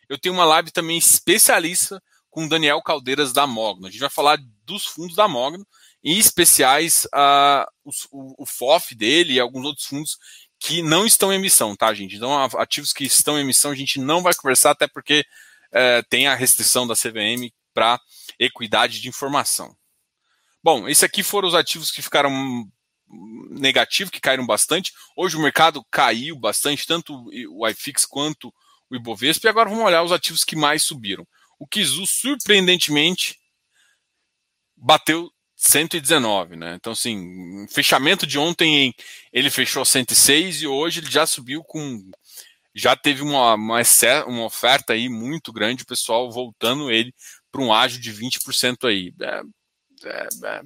eu tenho uma live também especialista com o Daniel Caldeiras da Mogno. A gente vai falar dos fundos da Mogno, em especiais uh, o, o FOF dele e alguns outros fundos que não estão em emissão, tá, gente? Então, ativos que estão em emissão a gente não vai conversar, até porque uh, tem a restrição da CVM para equidade de informação. Bom, esse aqui foram os ativos que ficaram negativos, que caíram bastante. Hoje o mercado caiu bastante, tanto o iFix quanto o Ibovespa. E agora vamos olhar os ativos que mais subiram. O Kizu, surpreendentemente, bateu 119, né? Então, assim, fechamento de ontem ele fechou 106 e hoje ele já subiu com. Já teve uma, uma, uma oferta aí muito grande, o pessoal voltando ele para um ágio de 20% aí. É, é, é.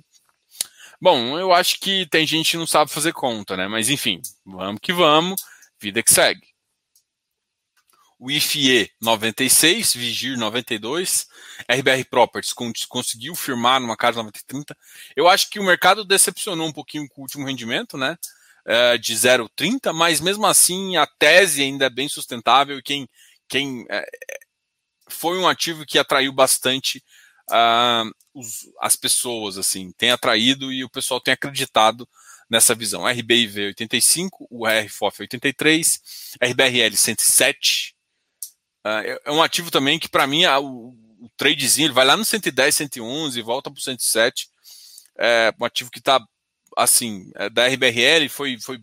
Bom, eu acho que tem gente que não sabe fazer conta, né? Mas enfim, vamos que vamos, vida que segue. O IFE 96, Vigir 92, RBR Properties conseguiu firmar numa casa 9030. Eu acho que o mercado decepcionou um pouquinho com o último rendimento, né? É, de 0,30, mas mesmo assim a tese ainda é bem sustentável e quem, quem é, foi um ativo que atraiu bastante uh, os, as pessoas, assim, tem atraído e o pessoal tem acreditado nessa visão. RBIV 85, o RFOF 83, RBRL 107. Uh, é um ativo também que, para mim, o, o, tradezinho vai lá no 110, 111, volta para o 107. É um ativo que está, assim, é, da RBRL, foi, foi,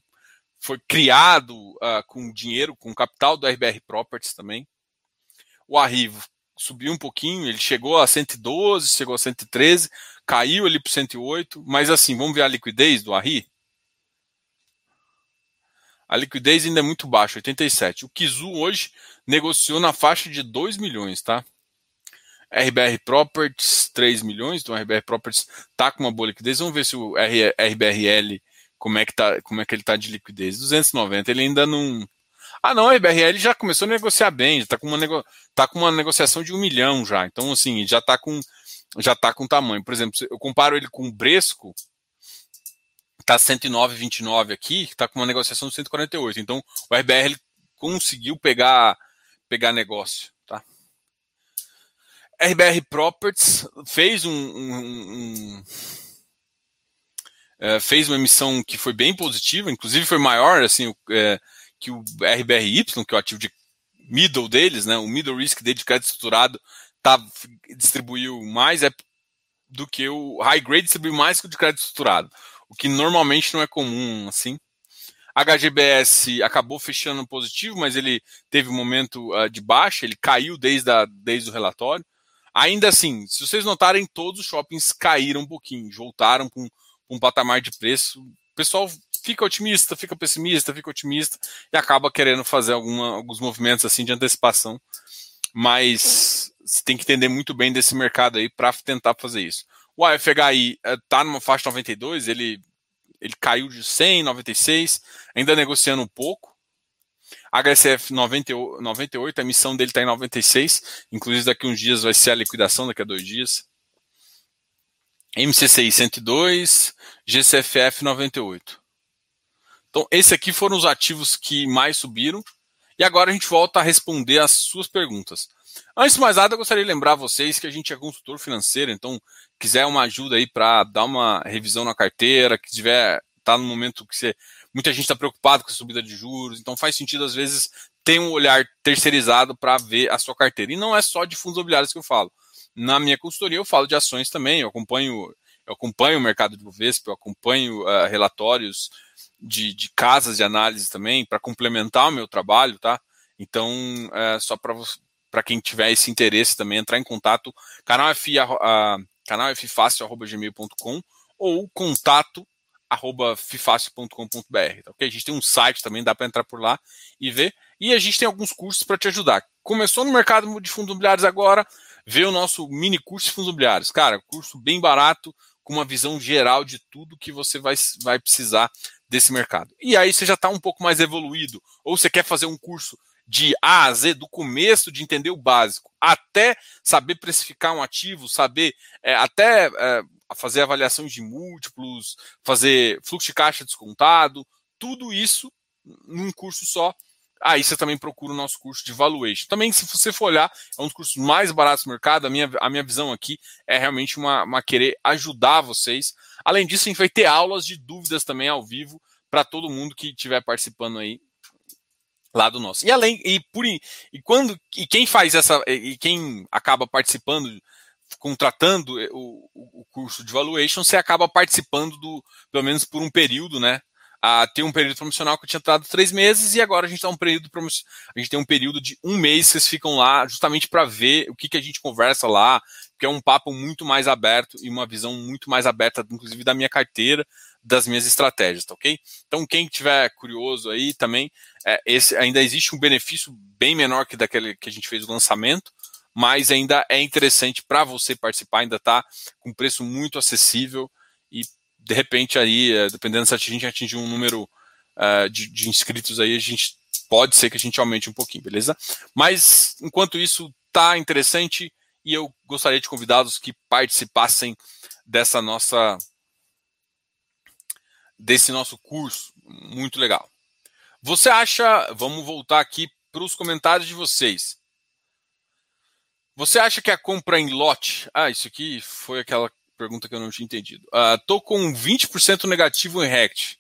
foi criado uh, com dinheiro, com capital do RBR Properties também. O Arrivo subiu um pouquinho, ele chegou a 112, chegou a 113, caiu ali para 108, mas assim, vamos ver a liquidez do Arri? A liquidez ainda é muito baixa, 87. O Kizu hoje negociou na faixa de 2 milhões, tá? RBR Properties, 3 milhões, então o RBR Properties tá com uma boa liquidez. Vamos ver se o RBRL, como é que, tá, como é que ele tá de liquidez. 290, ele ainda não ah, não, a IBRL já começou a negociar bem, já tá com uma, nego... tá com uma negociação de um milhão já. Então, assim, já está com já tá com tamanho. Por exemplo, eu comparo ele com o Bresco, tá 109,29 aqui, está com uma negociação de 148. Então, o RBR conseguiu pegar pegar negócio, tá? RBR Properties fez um, um, um é, fez uma emissão que foi bem positiva, inclusive foi maior, assim, é, que o RBRY, que é o ativo de middle deles, né, o middle risk de crédito estruturado, tá, distribuiu mais é, do que o high grade distribuiu mais que o de crédito estruturado, o que normalmente não é comum assim. HGBS acabou fechando positivo, mas ele teve um momento uh, de baixa, ele caiu desde, a, desde o relatório. Ainda assim, se vocês notarem, todos os shoppings caíram um pouquinho, voltaram com um patamar de preço. O pessoal fica otimista, fica pessimista, fica otimista e acaba querendo fazer alguma, alguns movimentos assim de antecipação. Mas você tem que entender muito bem desse mercado aí para tentar fazer isso. O AFHI está numa faixa 92, ele, ele caiu de 100, 96, ainda negociando um pouco. HSF 98, a emissão dele está em 96, inclusive daqui uns dias vai ser a liquidação, daqui a dois dias. MCCI 102, GCFF 98. Então, esses aqui foram os ativos que mais subiram. E agora a gente volta a responder as suas perguntas. Antes de mais nada, eu gostaria de lembrar vocês que a gente é consultor financeiro, então quiser uma ajuda aí para dar uma revisão na carteira, que tiver tá no momento que você, muita gente está preocupado com a subida de juros, então faz sentido às vezes ter um olhar terceirizado para ver a sua carteira. E não é só de fundos imobiliários que eu falo. Na minha consultoria eu falo de ações também, eu acompanho eu acompanho o mercado de Bovespa, eu acompanho uh, relatórios de, de, casas de análise também para complementar o meu trabalho, tá? Então, é, só para quem tiver esse interesse também entrar em contato, canal F, a, canalffácil.gmail.com ou contato arroba tá ok? A gente tem um site também, dá para entrar por lá e ver. E a gente tem alguns cursos para te ajudar. Começou no mercado de fundos imobiliários agora, vê o nosso mini curso de fundos imobiliários. Cara, curso bem barato, com uma visão geral de tudo que você vai, vai precisar desse mercado. E aí você já está um pouco mais evoluído, ou você quer fazer um curso de A a Z, do começo de entender o básico, até saber precificar um ativo, saber é, até é, fazer avaliações de múltiplos, fazer fluxo de caixa descontado, tudo isso num curso só Aí você também procura o nosso curso de valuation. Também, se você for olhar, é um dos cursos mais baratos do mercado. A minha, a minha visão aqui é realmente uma, uma querer ajudar vocês. Além disso, a gente vai ter aulas de dúvidas também ao vivo para todo mundo que estiver participando aí lá do nosso. E além e por e quando e quem faz essa e quem acaba participando contratando o, o curso de valuation, você acaba participando do pelo menos por um período, né? a ter um período promocional que tinha dado três meses e agora a gente tá um período a gente tem um período de um mês que vocês ficam lá justamente para ver o que, que a gente conversa lá, que é um papo muito mais aberto e uma visão muito mais aberta, inclusive da minha carteira, das minhas estratégias, tá ok? Então quem tiver curioso aí também, é, esse ainda existe um benefício bem menor que daquele que a gente fez o lançamento, mas ainda é interessante para você participar, ainda está com preço muito acessível e de repente aí, é, dependendo se a gente atingir um número uh, de, de, inscritos aí, a gente pode ser que a gente aumente um pouquinho, beleza? Mas enquanto isso tá interessante e eu gostaria de convidá-los que participassem dessa nossa desse nosso curso, muito legal. Você acha, vamos voltar aqui para os comentários de vocês. Você acha que a compra em lote, ah, isso aqui foi aquela pergunta que eu não tinha entendido. Uh, tô com 20% negativo em Rect.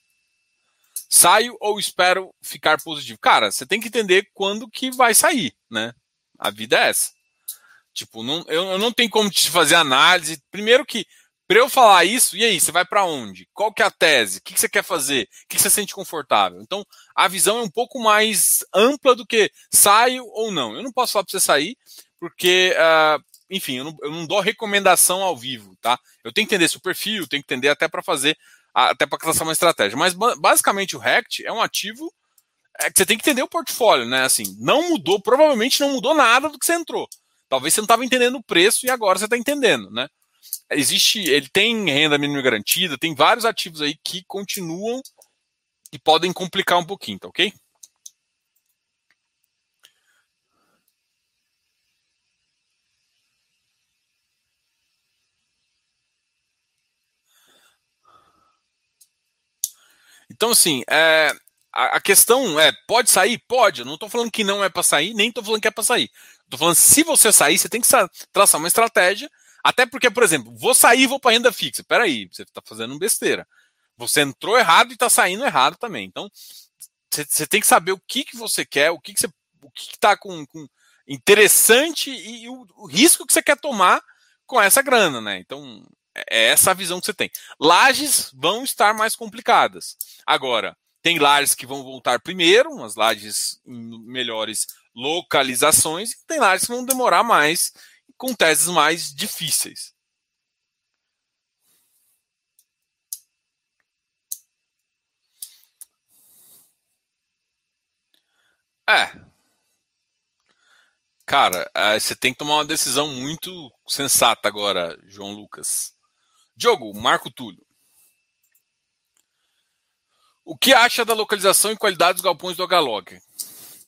Saio ou espero ficar positivo? Cara, você tem que entender quando que vai sair, né? A vida é essa. Tipo, não, eu, eu não tenho como te fazer análise. Primeiro que, para eu falar isso, e aí, você vai para onde? Qual que é a tese? O que, que você quer fazer? O que, que você sente confortável? Então, a visão é um pouco mais ampla do que saio ou não. Eu não posso falar para você sair, porque uh, enfim, eu não, eu não, dou recomendação ao vivo, tá? Eu tenho que entender seu perfil, tenho que entender até para fazer, até para traçar uma estratégia. Mas basicamente o Rect é um ativo é que você tem que entender o portfólio, né? Assim, não mudou, provavelmente não mudou nada do que você entrou. Talvez você não estava entendendo o preço e agora você está entendendo, né? Existe, ele tem renda mínima garantida, tem vários ativos aí que continuam e podem complicar um pouquinho, tá ok? Então, assim, é, a, a, questão é: pode sair? Pode. Eu não estou falando que não é para sair, nem estou falando que é para sair. Estou falando se você sair, você tem que traçar uma estratégia. Até porque, por exemplo, vou sair e vou para renda fixa. Peraí, você está fazendo besteira. Você entrou errado e está saindo errado também. Então, você tem que saber o que, que você quer, o que, que você, o que está com, com, interessante e, o, o risco que você quer tomar com essa grana, né? Então, é essa a visão que você tem. Lajes vão estar mais complicadas. Agora, tem lajes que vão voltar primeiro, umas lajes melhores localizações, e tem lajes que vão demorar mais, com teses mais difíceis. É. Cara, é, você tem que tomar uma decisão muito sensata agora, João Lucas. Diogo, Marco Túlio. O que acha da localização e qualidade dos galpões do H-Log?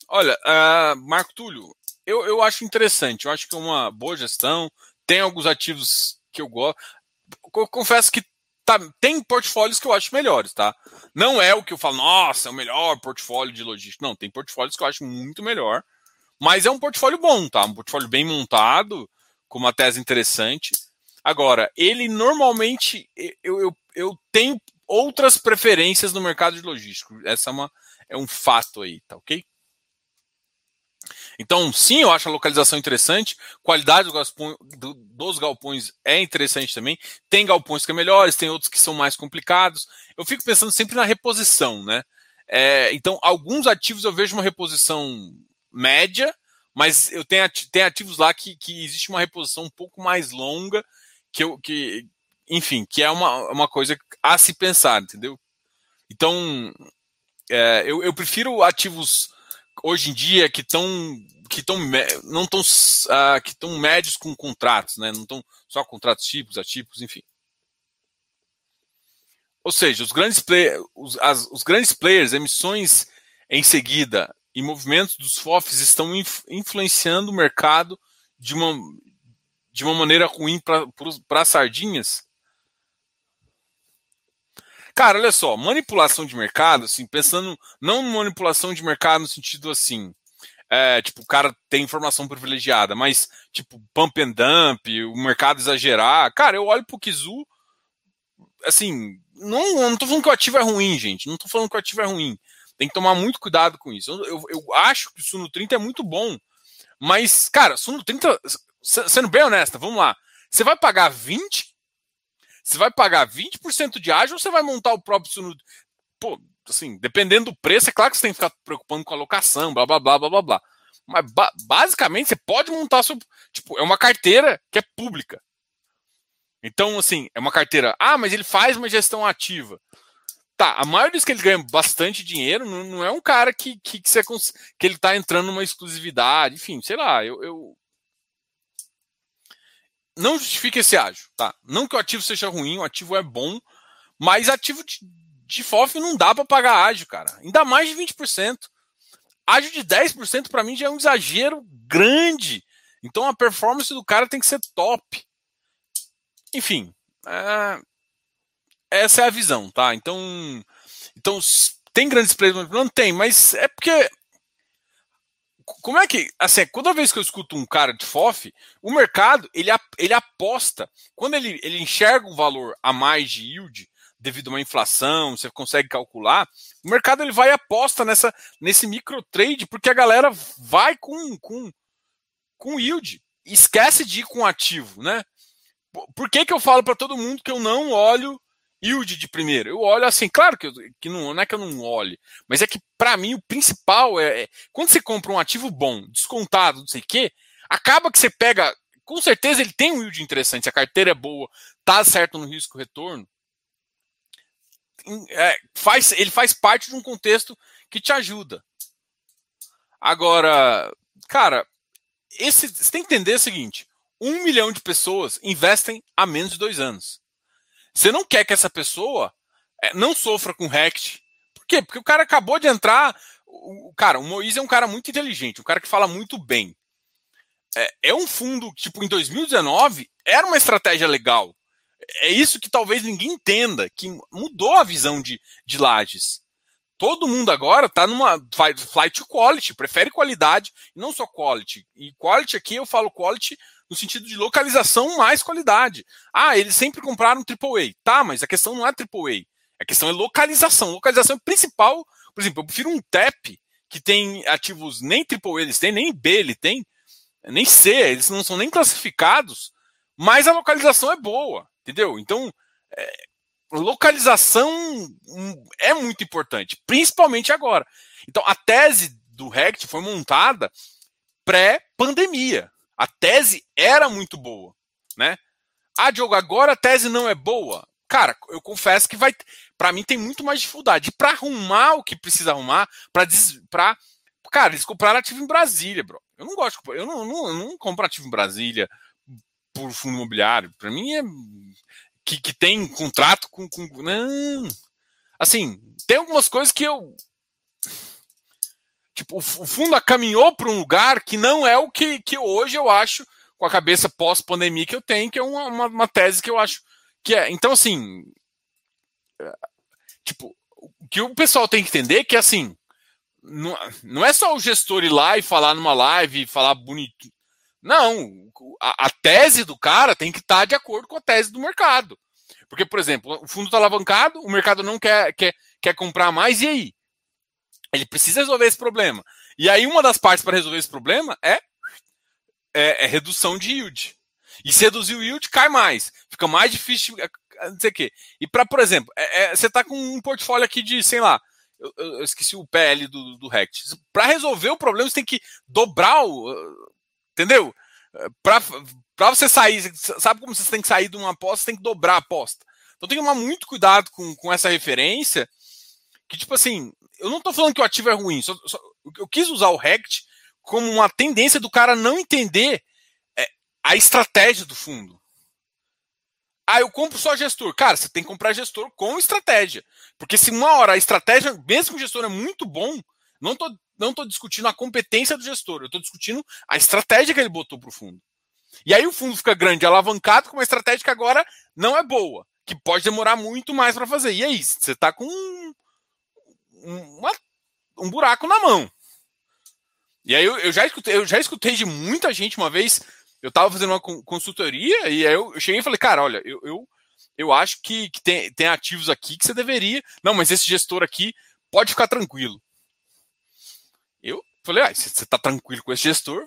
Olha, uh, Marco Túlio, eu, eu acho interessante. Eu acho que é uma boa gestão. Tem alguns ativos que eu gosto. Confesso que tá, tem portfólios que eu acho melhores, tá? Não é o que eu falo, nossa, é o melhor portfólio de logística. Não, tem portfólios que eu acho muito melhor. Mas é um portfólio bom, tá? Um portfólio bem montado, com uma tese interessante. Agora, ele normalmente eu, eu, eu tenho outras preferências no mercado de logístico. Essa é, uma, é um fato aí, tá ok? Então, sim, eu acho a localização interessante. Qualidade dos galpões é interessante também. Tem galpões que é melhores, tem outros que são mais complicados. Eu fico pensando sempre na reposição, né? É, então, alguns ativos eu vejo uma reposição média, mas eu tenho, tenho ativos lá que, que existe uma reposição um pouco mais longa, que, eu, que enfim, que é uma, uma coisa a se pensar, entendeu? Então, é, eu, eu prefiro ativos hoje em dia que estão que estão não estão uh, que estão médios com contratos, né? Não estão só contratos tipos, atípicos, enfim. Ou seja, os grandes, play, os, as, os grandes players, emissões em seguida e movimentos dos FOFs estão inf, influenciando o mercado de uma, de uma maneira ruim para as sardinhas? Cara, olha só, manipulação de mercado, assim, pensando não manipulação de mercado no sentido assim, é, tipo, o cara tem informação privilegiada, mas tipo, pump and dump, o mercado exagerar. Cara, eu olho pro Kizu, assim, não, não tô falando que o ativo é ruim, gente, não tô falando que o ativo é ruim. Tem que tomar muito cuidado com isso. Eu, eu, eu acho que o Suno 30 é muito bom, mas, cara, Suno 30, sendo bem honesta, vamos lá, você vai pagar 20 você vai pagar 20% de ágio ou você vai montar o próprio Suno? Pô, assim, dependendo do preço, é claro que você tem que ficar preocupando com a locação, blá blá blá blá blá blá. Mas ba basicamente você pode montar seu. Tipo, é uma carteira que é pública. Então, assim, é uma carteira. Ah, mas ele faz uma gestão ativa. Tá, a maioria dos que ele ganha bastante dinheiro não, não é um cara que, que, que, você, que ele tá entrando numa exclusividade, enfim, sei lá, eu, eu, não justifica esse ágio, tá? Não que o ativo seja ruim, o ativo é bom, mas ativo de, de FOF não dá para pagar ágio, cara. Ainda mais de 20%. Ágio de 10% para mim já é um exagero grande. Então a performance do cara tem que ser top. Enfim, é... essa é a visão, tá? Então, então tem grandes players, não tem, mas é porque como é que, assim, toda vez que eu escuto um cara de FOF, o mercado, ele, ele aposta, quando ele, ele enxerga um valor a mais de yield, devido a uma inflação, você consegue calcular, o mercado ele vai e aposta nessa, nesse micro trade, porque a galera vai com, com, com yield, esquece de ir com ativo, né? Por que, que eu falo para todo mundo que eu não olho yield de primeiro. Eu olho assim, claro que, eu, que não, não, é que eu não olhe, mas é que para mim o principal é, é, quando você compra um ativo bom, descontado, não sei o quê, acaba que você pega, com certeza ele tem um yield interessante, a carteira é boa, tá certo no risco retorno, é, faz, ele faz parte de um contexto que te ajuda. Agora, cara, esse, você tem que entender o seguinte: um milhão de pessoas investem há menos de dois anos. Você não quer que essa pessoa é, não sofra com Rect. Por quê? Porque o cara acabou de entrar. O, cara, o Moisés é um cara muito inteligente, um cara que fala muito bem. É, é um fundo, tipo, em 2019, era uma estratégia legal. É isso que talvez ninguém entenda, que mudou a visão de, de lajes. Todo mundo agora está numa flight quality, prefere qualidade, não só quality. E quality aqui eu falo quality no sentido de localização mais qualidade. Ah, eles sempre compraram AAA. Tá, mas a questão não é AAA. A questão é localização. Localização é principal. Por exemplo, eu prefiro um TEP que tem ativos nem AAA eles têm, nem B ele tem, nem C, eles não são nem classificados, mas a localização é boa, entendeu? Então, é, localização é muito importante, principalmente agora. Então, a tese do RECT foi montada pré-pandemia. A tese era muito boa, né? Ah, Diogo, agora a tese não é boa. Cara, eu confesso que vai. Para mim tem muito mais dificuldade. Para arrumar o que precisa arrumar, para des... Pra... Cara, eles compraram ativo em Brasília, bro. Eu não gosto. Eu não, não, não compro ativo em Brasília por fundo imobiliário. Para mim é. que, que tem contrato com, com. Não. Assim, tem algumas coisas que eu. Tipo, o fundo caminhou para um lugar que não é o que, que hoje eu acho, com a cabeça pós-pandemia que eu tenho, que é uma, uma, uma, tese que eu acho que é. Então, assim. Tipo, o que o pessoal tem que entender é que, assim. Não, não é só o gestor ir lá e falar numa live falar bonito. Não, a, a tese do cara tem que estar tá de acordo com a tese do mercado. Porque, por exemplo, o fundo está alavancado, o mercado não quer, quer, quer comprar mais, e aí? Ele precisa resolver esse problema. E aí, uma das partes para resolver esse problema é, é, é, redução de yield. E se reduzir o yield, cai mais. Fica mais difícil, não sei o quê. E para, por exemplo, é, é, você está com um portfólio aqui de, sei lá, eu, eu esqueci o PL do, do RECT. Para resolver o problema, você tem que dobrar o. Entendeu? Para você sair, sabe como você tem que sair de uma aposta? Você tem que dobrar a aposta. Então tem que tomar muito cuidado com, com essa referência. Que, tipo assim, eu não estou falando que o ativo é ruim. Só, só, eu quis usar o RECT como uma tendência do cara não entender é, a estratégia do fundo. Ah, eu compro só gestor. Cara, você tem que comprar gestor com estratégia. Porque se uma hora a estratégia, mesmo que o gestor é muito bom, não tô, não tô discutindo a competência do gestor, eu tô discutindo a estratégia que ele botou pro fundo. E aí o fundo fica grande, alavancado, com uma estratégia que agora não é boa, que pode demorar muito mais para fazer. E aí, você tá com uma, um buraco na mão. E aí eu, eu, já escutei, eu já escutei de muita gente uma vez eu estava fazendo uma consultoria e aí eu cheguei e falei, cara, olha, eu, eu, eu acho que, que tem, tem ativos aqui que você deveria. Não, mas esse gestor aqui pode ficar tranquilo. Eu falei, ah, você está tranquilo com esse gestor,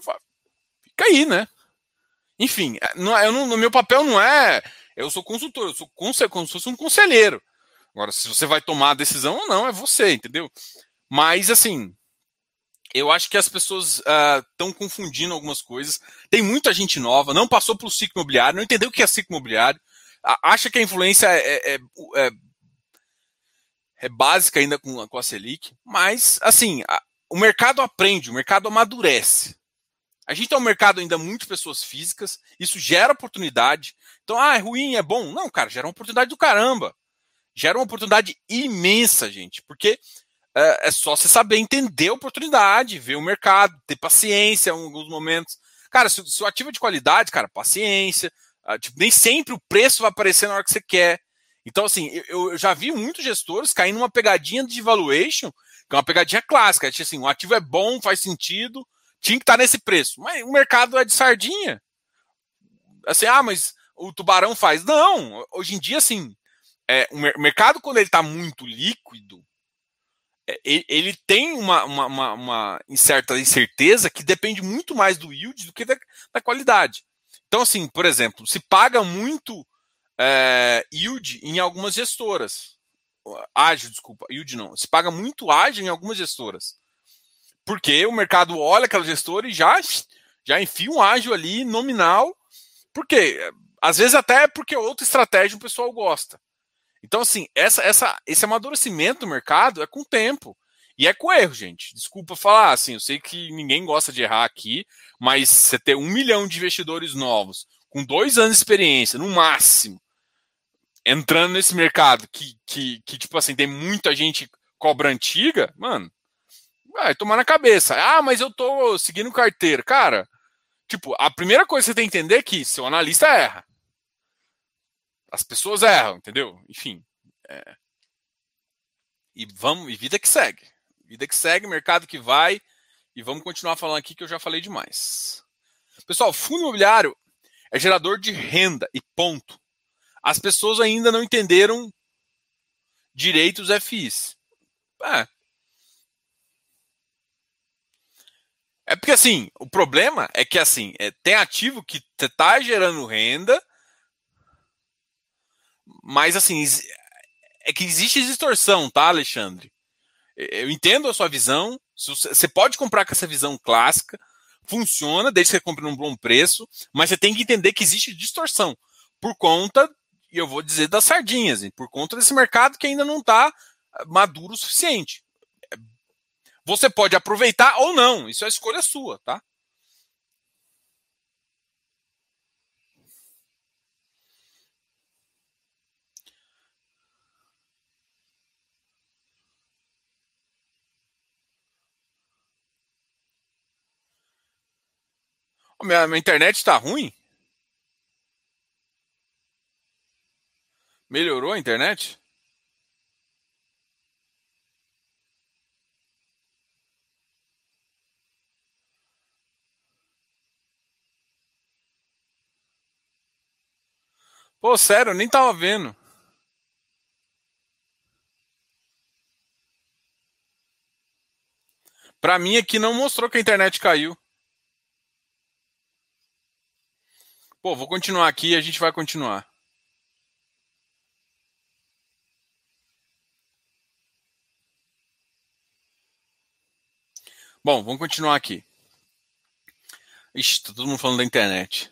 fica aí, né? Enfim, é, não, eu não, meu papel não é. Eu sou consultor, eu sou como se fosse um conselheiro. Agora, se você vai tomar a decisão ou não, é você, entendeu? Mas, assim, eu acho que as pessoas estão uh, confundindo algumas coisas. Tem muita gente nova, não passou pelo ciclo imobiliário, não entendeu o que é ciclo imobiliário, acha que a influência é, é, é, é básica ainda com, com, a Selic, mas, assim, a, o mercado aprende, o mercado amadurece. A gente tem um mercado ainda muito pessoas físicas, isso gera oportunidade. Então, ah, é ruim, é bom. Não, cara, gera uma oportunidade do caramba. Gera uma oportunidade imensa, gente, porque é, é só você saber entender a oportunidade, ver o mercado, ter paciência em alguns momentos. Cara, se, se o ativo é de qualidade, cara, paciência. Uh, tipo, nem sempre o preço vai aparecer na hora que você quer. Então, assim, eu, eu já vi muitos gestores caindo numa pegadinha de valuation, que é uma pegadinha clássica. Tipo assim, o ativo é bom, faz sentido, tinha que estar nesse preço. Mas o mercado é de sardinha. Assim, ah, mas o tubarão faz. Não, hoje em dia, assim, é, o mercado, quando ele está muito líquido, é, ele tem uma, uma, uma, uma, certa incerteza que depende muito mais do yield do que da, da qualidade. Então, assim, por exemplo, se paga muito é, yield em algumas gestoras. Ágil, desculpa, yield não. Se paga muito ágil em algumas gestoras. Porque o mercado olha aquela gestora e já, já enfia um ágil ali nominal. Por quê? Às vezes até porque outra estratégia o pessoal gosta. Então, assim, essa, essa, esse amadurecimento do mercado é com o tempo. E é com erro, gente. Desculpa falar, assim, eu sei que ninguém gosta de errar aqui, mas você ter um milhão de investidores novos, com dois anos de experiência, no máximo, entrando nesse mercado que, que, que tipo assim, tem muita gente cobra antiga, mano, vai tomar na cabeça. Ah, mas eu tô seguindo carteira. Cara, tipo, a primeira coisa que você tem que entender é que seu analista erra. As pessoas erram, entendeu? Enfim. É... E vamos, e vida que segue. Vida que segue, mercado que vai. E vamos continuar falando aqui que eu já falei demais. Pessoal, fundo imobiliário é gerador de renda e ponto. As pessoas ainda não entenderam direito os FIs. É. É porque assim, o problema é que assim, é, tem ativo que está gerando renda mas assim, é que existe distorção, tá, Alexandre? Eu entendo a sua visão. Você pode comprar com essa visão clássica, funciona desde que você compre num bom preço, mas você tem que entender que existe distorção por conta, e eu vou dizer das sardinhas, por conta desse mercado que ainda não está maduro o suficiente. Você pode aproveitar ou não, isso é escolha sua, tá? Minha, minha internet está ruim? Melhorou a internet? Pô, sério, eu nem tava vendo. Pra mim aqui não mostrou que a internet caiu. Pô, vou continuar aqui e a gente vai continuar. Bom, vamos continuar aqui. Ixi, tá todo mundo falando da internet.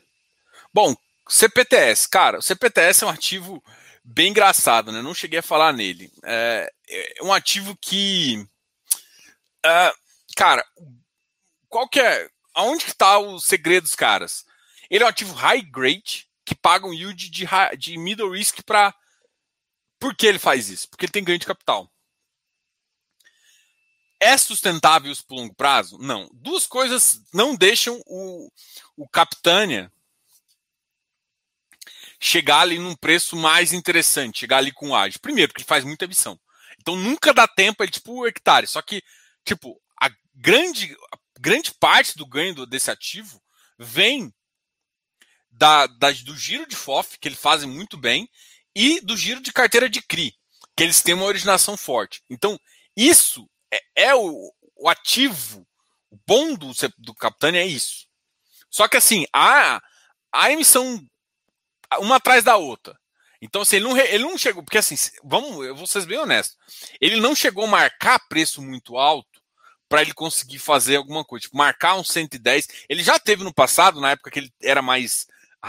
Bom, CPTS, cara, o CPTS é um ativo bem engraçado, né? Não cheguei a falar nele. É, é um ativo que. É, cara, qual que é. Aonde que tá o segredo dos caras? Ele é um ativo high grade que paga um yield de, high, de middle risk para. Por que ele faz isso? Porque ele tem ganho de capital. É sustentável isso por longo prazo? Não. Duas coisas não deixam o, o Capitânia chegar ali num preço mais interessante, chegar ali com o ágio. Primeiro, porque ele faz muita emissão. Então nunca dá tempo, ele tipo o hectare. Só que, tipo, a grande, a grande parte do ganho desse ativo vem da, da, do giro de FOF, que eles fazem muito bem, e do giro de carteira de CRI, que eles têm uma originação forte. Então, isso é, é o, o, ativo, o bom do, do Capitânia é isso. Só que assim, a, a emissão uma atrás da outra. Então, assim, ele não, ele não chegou, porque assim, vamos, eu vou ser bem honesto, ele não chegou a marcar preço muito alto para ele conseguir fazer alguma coisa, tipo, marcar um 110. Ele já teve no passado, na época que ele era mais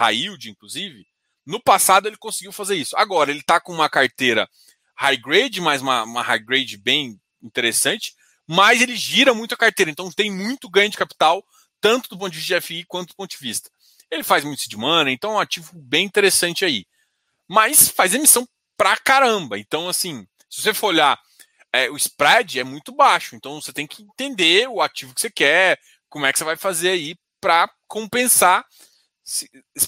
yield, inclusive, no passado ele conseguiu fazer isso. Agora, ele está com uma carteira high grade, mas uma, uma high grade bem interessante, mas ele gira muito a carteira, então tem muito ganho de capital, tanto do ponto de vista de FI quanto do ponto de vista. Ele faz muito de mana, então é um ativo bem interessante aí. Mas faz emissão pra caramba. Então, assim, se você for olhar, é, o spread é muito baixo. Então você tem que entender o ativo que você quer, como é que você vai fazer aí para compensar,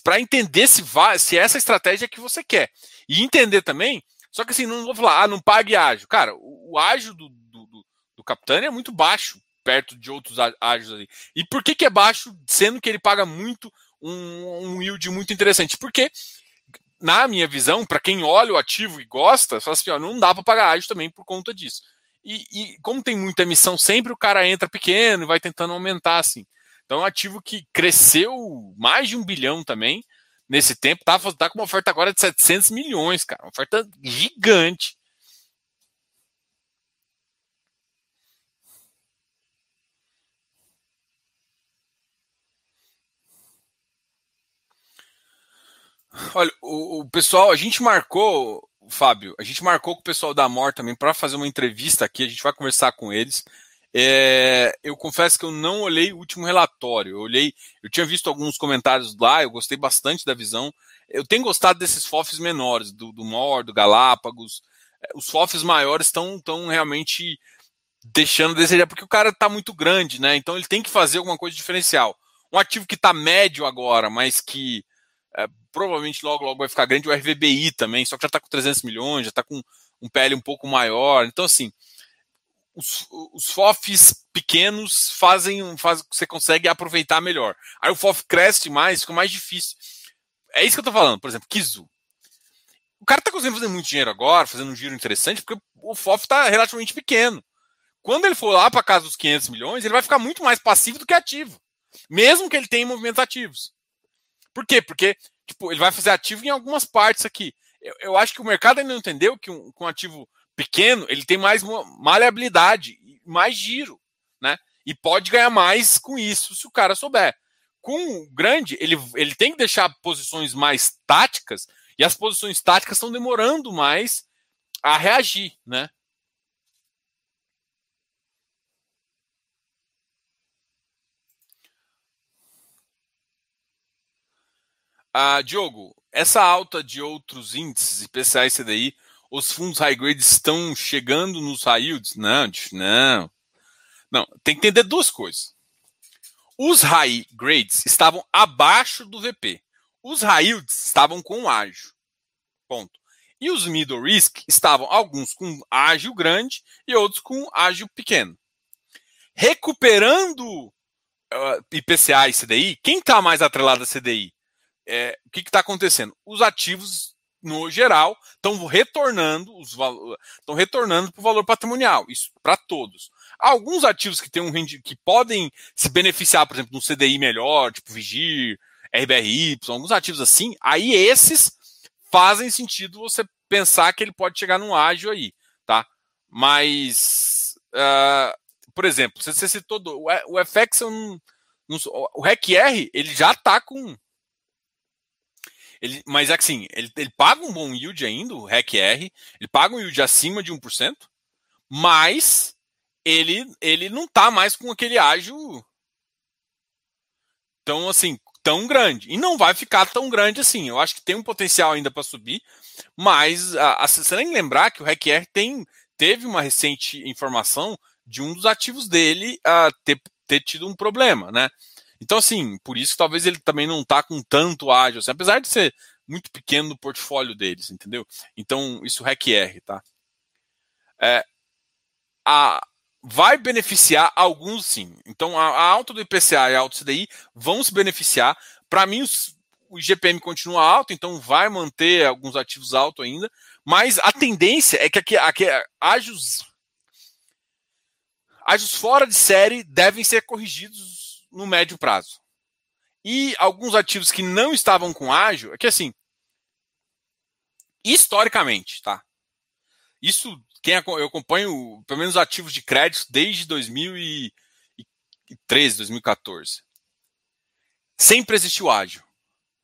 para entender se, vai, se essa estratégia é que você quer. E entender também, só que assim, não vou falar, ah, não pague ágio. Cara, o, o ágio do, do, do, do Capitânia é muito baixo, perto de outros ágios ali. E por que, que é baixo, sendo que ele paga muito um, um yield muito interessante. Porque, na minha visão, para quem olha o ativo e gosta, fala assim, ó, não dá para pagar ágio também por conta disso. E, e, como tem muita emissão, sempre o cara entra pequeno e vai tentando aumentar assim. Então é um ativo que cresceu mais de um bilhão também nesse tempo. Tá, tá com uma oferta agora de 700 milhões, cara. Uma oferta gigante. Olha, o, o, pessoal, a gente marcou, Fábio, a gente marcou com o pessoal da Amor também para fazer uma entrevista aqui, a gente vai conversar com eles. É, eu confesso que eu não olhei o último relatório, eu olhei, eu tinha visto alguns comentários lá, eu gostei bastante da visão. Eu tenho gostado desses FOFs menores, do, do MOR, do Galápagos. É, os FOFs maiores estão realmente deixando a desejar, porque o cara está muito grande, né? Então ele tem que fazer alguma coisa diferencial. Um ativo que está médio agora, mas que é, provavelmente logo, logo vai ficar grande o RVBI também, só que já está com 300 milhões, já está com um PL um pouco maior. Então, assim, os, os FOFs pequenos fazem, fazem você consegue aproveitar melhor. Aí o FOF cresce mais, fica mais difícil. É isso que eu estou falando, por exemplo, Kizu. O cara está conseguindo fazer muito dinheiro agora, fazendo um giro interessante, porque o FOF está relativamente pequeno. Quando ele for lá para casa dos 500 milhões, ele vai ficar muito mais passivo do que ativo, mesmo que ele tenha movimentos ativos. Por quê? Porque tipo, ele vai fazer ativo em algumas partes aqui. Eu, eu acho que o mercado ainda não entendeu que um, um ativo pequeno ele tem mais maleabilidade, mais giro, né? E pode ganhar mais com isso se o cara souber. Com o grande, ele, ele tem que deixar posições mais táticas, e as posições táticas estão demorando mais a reagir, né? Ah, Diogo, essa alta de outros índices, IPCA e CDI, os fundos high grade estão chegando nos high yields? Não, não. Não, tem que entender duas coisas. Os high grades estavam abaixo do VP. Os high yields estavam com ágio. Ponto. E os middle risk estavam alguns com ágio grande e outros com ágio pequeno. Recuperando uh, IPCA e CDI, quem está mais atrelado a CDI? É, o que está acontecendo? Os ativos, no geral, estão retornando os estão retornando para o valor patrimonial, isso para todos. Alguns ativos que têm um que podem se beneficiar, por exemplo, de um CDI melhor, tipo Vigir, RBRY, alguns ativos assim, aí esses fazem sentido você pensar que ele pode chegar num ágio aí, tá? Mas, uh, por exemplo, você, você citou do, o, o FX, não, não, o REC-R, ele já está com... Ele, mas é assim, ele, ele paga um bom yield ainda, o REC-R, ele paga um yield acima de 1%, mas ele, ele não está mais com aquele ágio tão assim, tão grande. E não vai ficar tão grande assim. Eu acho que tem um potencial ainda para subir, mas a, a, você que lembrar que o RECR tem, teve uma recente informação de um dos ativos dele a ter, ter tido um problema, né? Então, assim, por isso talvez ele também não está com tanto ágil, assim, apesar de ser muito pequeno no portfólio deles, entendeu? Então, isso RECR, tá? É, a, vai beneficiar alguns sim. Então, a, a alta do IPCA e a alta do CDI vão se beneficiar. Para mim, os, o IGPM continua alto, então vai manter alguns ativos altos ainda. Mas a tendência é que aqui, aqui ágios, ágios fora de série devem ser corrigidos no médio prazo. E alguns ativos que não estavam com ágio, é que assim, historicamente, tá? Isso quem eu acompanho, pelo menos ativos de crédito desde 2013, 2014. Sempre existiu ágil.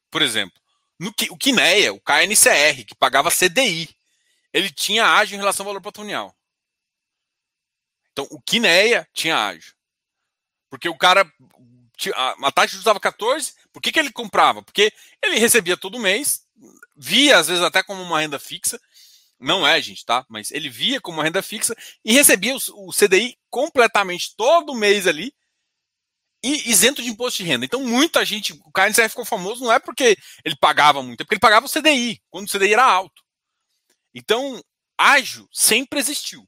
Por exemplo, no, o Kineia, o KNCR, que pagava CDI, ele tinha ágil em relação ao valor patrimonial. Então, o Kineia tinha ágil. Porque o cara. A taxa usava 14, por que, que ele comprava? Porque ele recebia todo mês, via às vezes até como uma renda fixa, não é, gente, tá? Mas ele via como uma renda fixa e recebia o, CDI completamente todo mês ali e isento de imposto de renda. Então, muita gente, o KNCR ficou famoso não é porque ele pagava muito, é porque ele pagava o CDI, quando o CDI era alto. Então, ágio sempre existiu.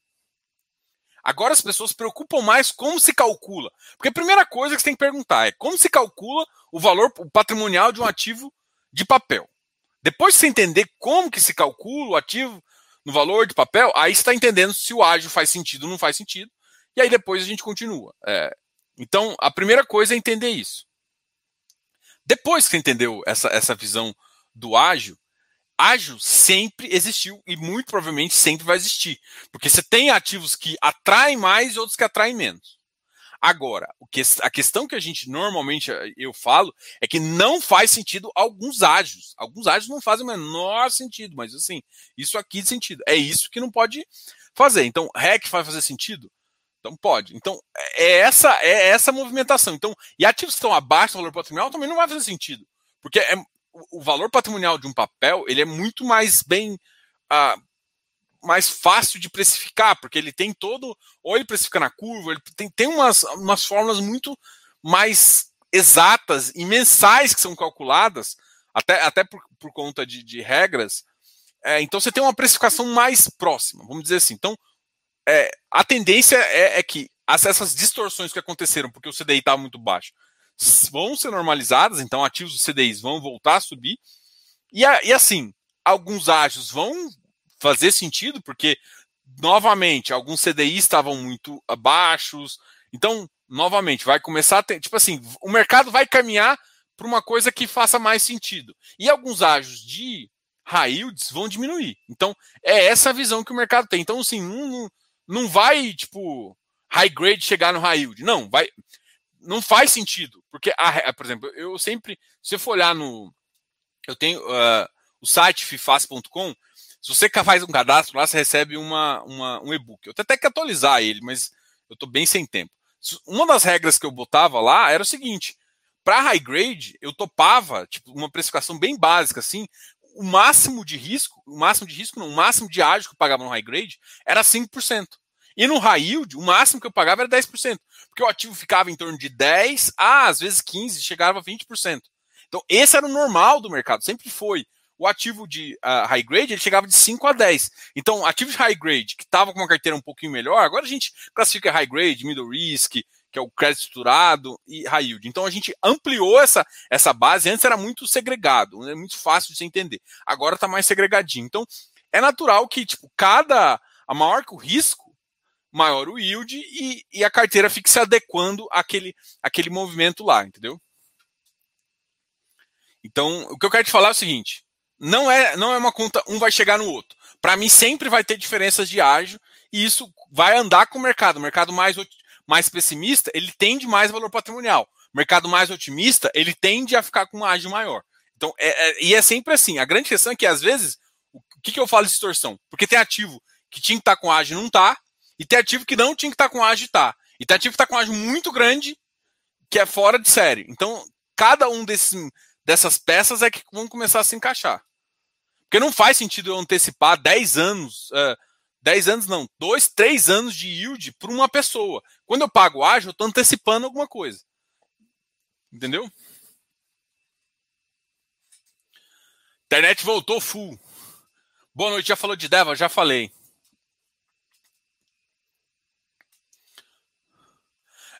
Agora as pessoas se preocupam mais como se calcula. Porque a primeira coisa que você tem que perguntar é como se calcula o valor patrimonial de um ativo de papel. Depois que você entender como que se calcula o ativo no valor de papel, aí você está entendendo se o ágio faz sentido ou não faz sentido. E aí depois a gente continua. É, então, a primeira coisa é entender isso. Depois que você entendeu essa, essa visão do ágil, ágil sempre existiu e muito provavelmente sempre vai existir. Porque você tem ativos que atraem mais e outros que atraem menos. Agora, a questão que a gente normalmente eh, eu falo é que não faz sentido alguns ágios. Alguns ágios não fazem o menor sentido, mas assim, isso aqui de sentido. É isso que não pode fazer. Então, REC vai fazer sentido? Então pode. Então, é essa é essa movimentação. Então, e ativos que estão abaixo do valor patrimonial também não vai fazer sentido. Porque é, o valor patrimonial de um papel ele é muito mais bem ah, mais fácil de precificar, porque ele tem todo. Ou ele precifica na curva, ele tem, tem umas, umas fórmulas muito mais exatas e mensais que são calculadas, até, até por, por conta de, de regras. É, então você tem uma precificação mais próxima, vamos dizer assim. Então, é, a tendência é, é que essas distorções que aconteceram, porque o CDI estava muito baixo, vão ser normalizadas, então ativos do CDIs vão voltar a subir. E, e assim, alguns ágios vão fazer sentido, porque, novamente, alguns CDI estavam muito baixos. Então, novamente, vai começar a ter. Tipo assim, o mercado vai caminhar para uma coisa que faça mais sentido. E alguns ágios de high yields vão diminuir. Então, é essa a visão que o mercado tem. Então, assim, não, não vai, tipo, high grade chegar no high yield. Não, vai. Não faz sentido. Porque, a, por exemplo, eu sempre. Se você for olhar no. Eu tenho uh, o site fifas.com, se você faz um cadastro lá, você recebe uma, uma um e-book. Eu tenho até que atualizar ele, mas eu estou bem sem tempo. Uma das regras que eu botava lá era o seguinte: para high grade, eu topava, tipo, uma precificação bem básica, assim, o máximo de risco, o máximo de risco, não, o máximo de ágio que eu pagava no high grade era 5%. E no high yield, o máximo que eu pagava era 10%. Porque o ativo ficava em torno de 10 a às vezes 15, chegava a 20%. Então, esse era o normal do mercado, sempre foi. O ativo de uh, high grade ele chegava de 5 a 10. Então, ativo de high grade, que estava com uma carteira um pouquinho melhor, agora a gente classifica high grade, middle risk, que é o crédito estruturado, e high yield. Então a gente ampliou essa, essa base. Antes era muito segregado, né, muito fácil de se entender. Agora está mais segregadinho. Então é natural que tipo, cada. A maior que o risco, maior o yield, e, e a carteira fique se adequando àquele, àquele movimento lá, entendeu? Então, o que eu quero te falar é o seguinte: não é, não é uma conta, um vai chegar no outro. Para mim, sempre vai ter diferenças de ágio, e isso vai andar com o mercado. O mercado mais mais pessimista, ele tende mais valor patrimonial. O mercado mais otimista, ele tende a ficar com uma ágio maior. Então, é, é, e é sempre assim. A grande questão é que, às vezes, o que, que eu falo de distorção? Porque tem ativo que tinha que estar tá com ágio e não está, e tem ativo que não tinha que estar tá com ágio e está. E tem ativo que está com ágio muito grande, que é fora de série. Então, cada um desses, dessas peças é que vão começar a se encaixar. Porque não faz sentido eu antecipar 10 anos, uh, 10 anos não, 2, 3 anos de yield para uma pessoa. Quando eu pago ágil, eu estou antecipando alguma coisa. Entendeu? Internet voltou full. Boa noite, já falou de Deva? Já falei.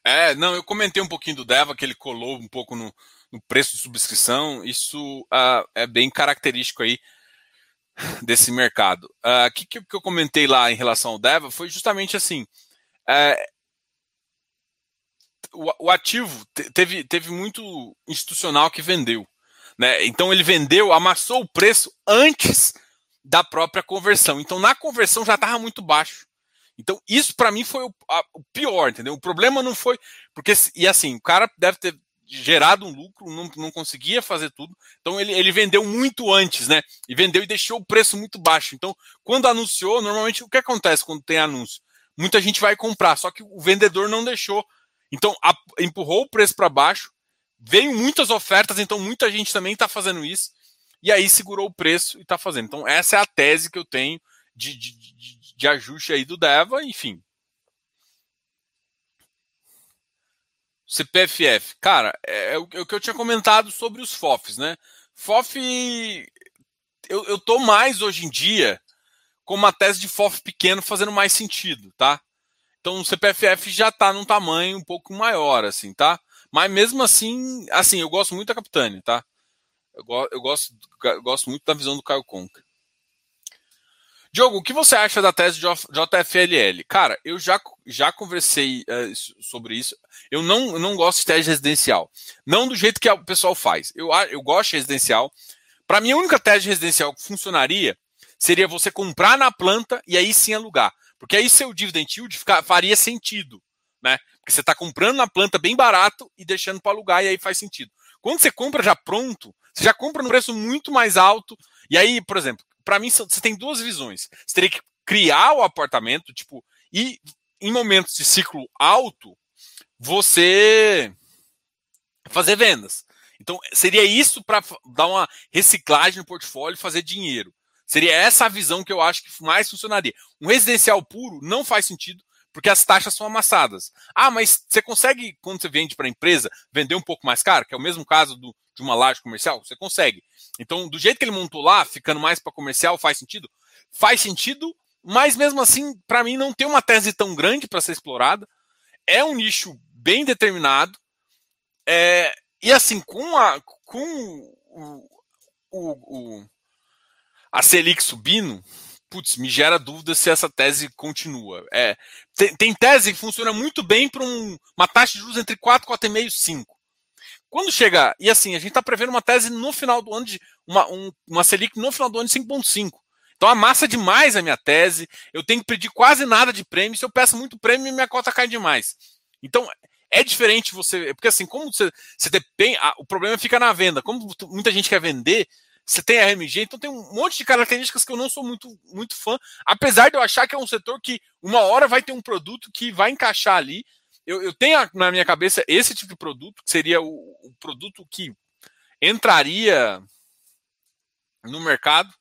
É, não, eu comentei um pouquinho do Deva, que ele colou um pouco no, no preço de subscrição. Isso uh, é bem característico aí desse mercado. O uh, que, que, eu comentei lá em relação ao Deva foi justamente assim. Uh, o, o ativo teve, teve muito institucional que vendeu. Né? Então ele vendeu, amassou o preço antes da própria conversão. Então na conversão já estava muito baixo. Então isso para mim foi o, a, o, pior, entendeu? O problema não foi porque e assim o cara deve ter gerado um lucro, não, não conseguia fazer tudo. Então ele, ele vendeu muito antes, né? E vendeu e deixou o preço muito baixo. Então quando anunciou, normalmente o que acontece quando tem anúncio? Muita gente vai comprar, só que o vendedor não deixou então, a, empurrou o preço para baixo, veio muitas ofertas, então muita gente também está fazendo isso, e aí segurou o preço e está fazendo. Então, essa é a tese que eu tenho de, de, de, de ajuste aí do Deva, enfim. CPFF, cara, é, é, o, é, o, que eu tinha comentado sobre os FOFs, né? FOF, eu, eu tô mais hoje em dia com uma tese de FOF pequeno fazendo mais sentido, tá? Então o CPFF já está num tamanho um pouco maior, assim, tá? Mas mesmo assim, assim, eu gosto muito da Capitânia, tá? Eu, go eu gosto, eu gosto muito da visão do Caio Conca. Diogo, o que você acha da tese de JFLL? Cara, eu já, já conversei uh, sobre isso. Eu não, não gosto de tese residencial. Não do jeito que o pessoal faz. Eu, eu gosto de residencial. Para mim, a única tese residencial que funcionaria seria você comprar na planta e aí sim alugar. Porque aí seu dividend yield fica, faria sentido, né? Porque você está comprando na planta bem barato e deixando para alugar, e aí faz sentido. Quando você compra já pronto, você já compra no preço muito mais alto. E aí, por exemplo, para mim, você tem duas visões. Você teria que criar o apartamento, tipo, e em momentos de ciclo alto, você fazer vendas. Então, seria isso para dar uma reciclagem no portfólio e fazer dinheiro. Seria essa a visão que eu acho que mais funcionaria. Um residencial puro não faz sentido, porque as taxas são amassadas. Ah, mas você consegue, quando você vende para a empresa, vender um pouco mais caro, que é o mesmo caso do, de uma laje comercial? Você consegue. Então, do jeito que ele montou lá, ficando mais para comercial, faz sentido? Faz sentido, mas mesmo assim, para mim, não tem uma tese tão grande para ser explorada. É um nicho bem determinado. É, e assim, com, a, com o, o, o a Selic subindo, putz, me gera dúvida se essa tese continua. É, tem, tem tese que funciona muito bem para um, uma taxa de juros entre 4, 4,5 e 5. Quando chega, e assim, a gente está prevendo uma tese no final do ano de uma, um, uma Selic no final do ano de 5,5. Então amassa demais a minha tese, eu tenho que pedir quase nada de prêmio, se eu peço muito prêmio, minha cota cai demais. Então, é diferente você. Porque assim, como você, você tem. o problema fica na venda. Como muita gente quer vender, você tem RMG, então tem um monte de características que eu não sou muito, muito fã, apesar de eu achar que é um setor que uma hora vai ter um produto que vai encaixar ali. Eu, eu tenho na minha cabeça esse tipo de produto, que seria o, o produto que entraria no mercado.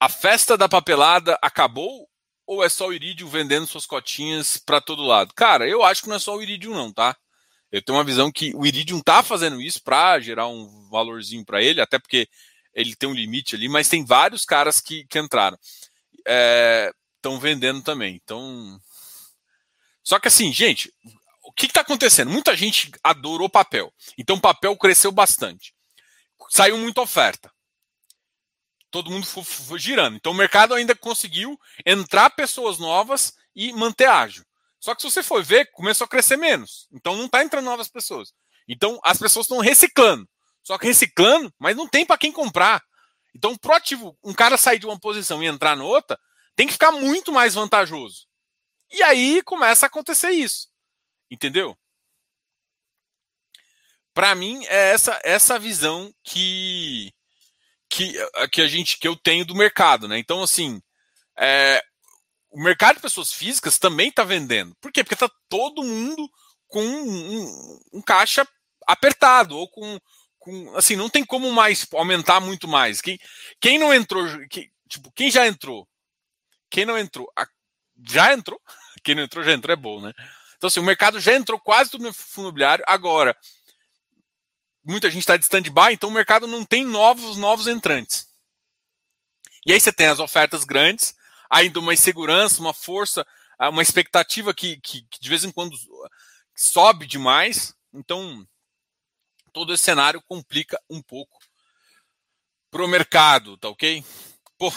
a festa da papelada acabou ou é só o Iridium vendendo suas cotinhas para todo lado? Cara, eu acho que não é só o Iridium não, tá? Eu tenho uma visão que o Iridium tá fazendo isso para gerar um valorzinho para ele, até porque ele tem um limite ali, mas tem vários caras que, que entraram. Estão é, vendendo também. Então. Só que assim, gente, o que está acontecendo? Muita gente adorou papel. Então papel cresceu bastante. Saiu muita oferta. Todo mundo foi, foi girando. Então o mercado ainda conseguiu entrar pessoas novas e manter ágil. Só que se você for ver, começou a crescer menos. Então não está entrando novas pessoas. Então as pessoas estão reciclando. Só que reciclando, mas não tem para quem comprar. Então, proativo, um cara sair de uma posição e entrar na outra, tem que ficar muito mais vantajoso. E aí começa a acontecer isso. Entendeu? Para mim é essa essa visão que que, que a gente que eu tenho do mercado, né? Então assim, é, o mercado de pessoas físicas também está vendendo. Por quê? Porque está todo mundo com um, um, um, caixa apertado ou com, com assim não tem como mais aumentar muito mais. Quem, quem não entrou, que, tipo quem já entrou, quem não entrou, já entrou. (laughs) Quem não entrou já entrou é bom, né? Então, assim, o mercado já entrou quase tudo no fundo imobiliário. Agora, muita gente está de stand-by, então o mercado não tem novos, novos entrantes. E aí você tem as ofertas grandes, ainda uma insegurança, uma força, ah, uma expectativa que, que, que de vez em quando sobe demais. Então, todo esse cenário complica um pouco para o mercado, tá ok? Pô,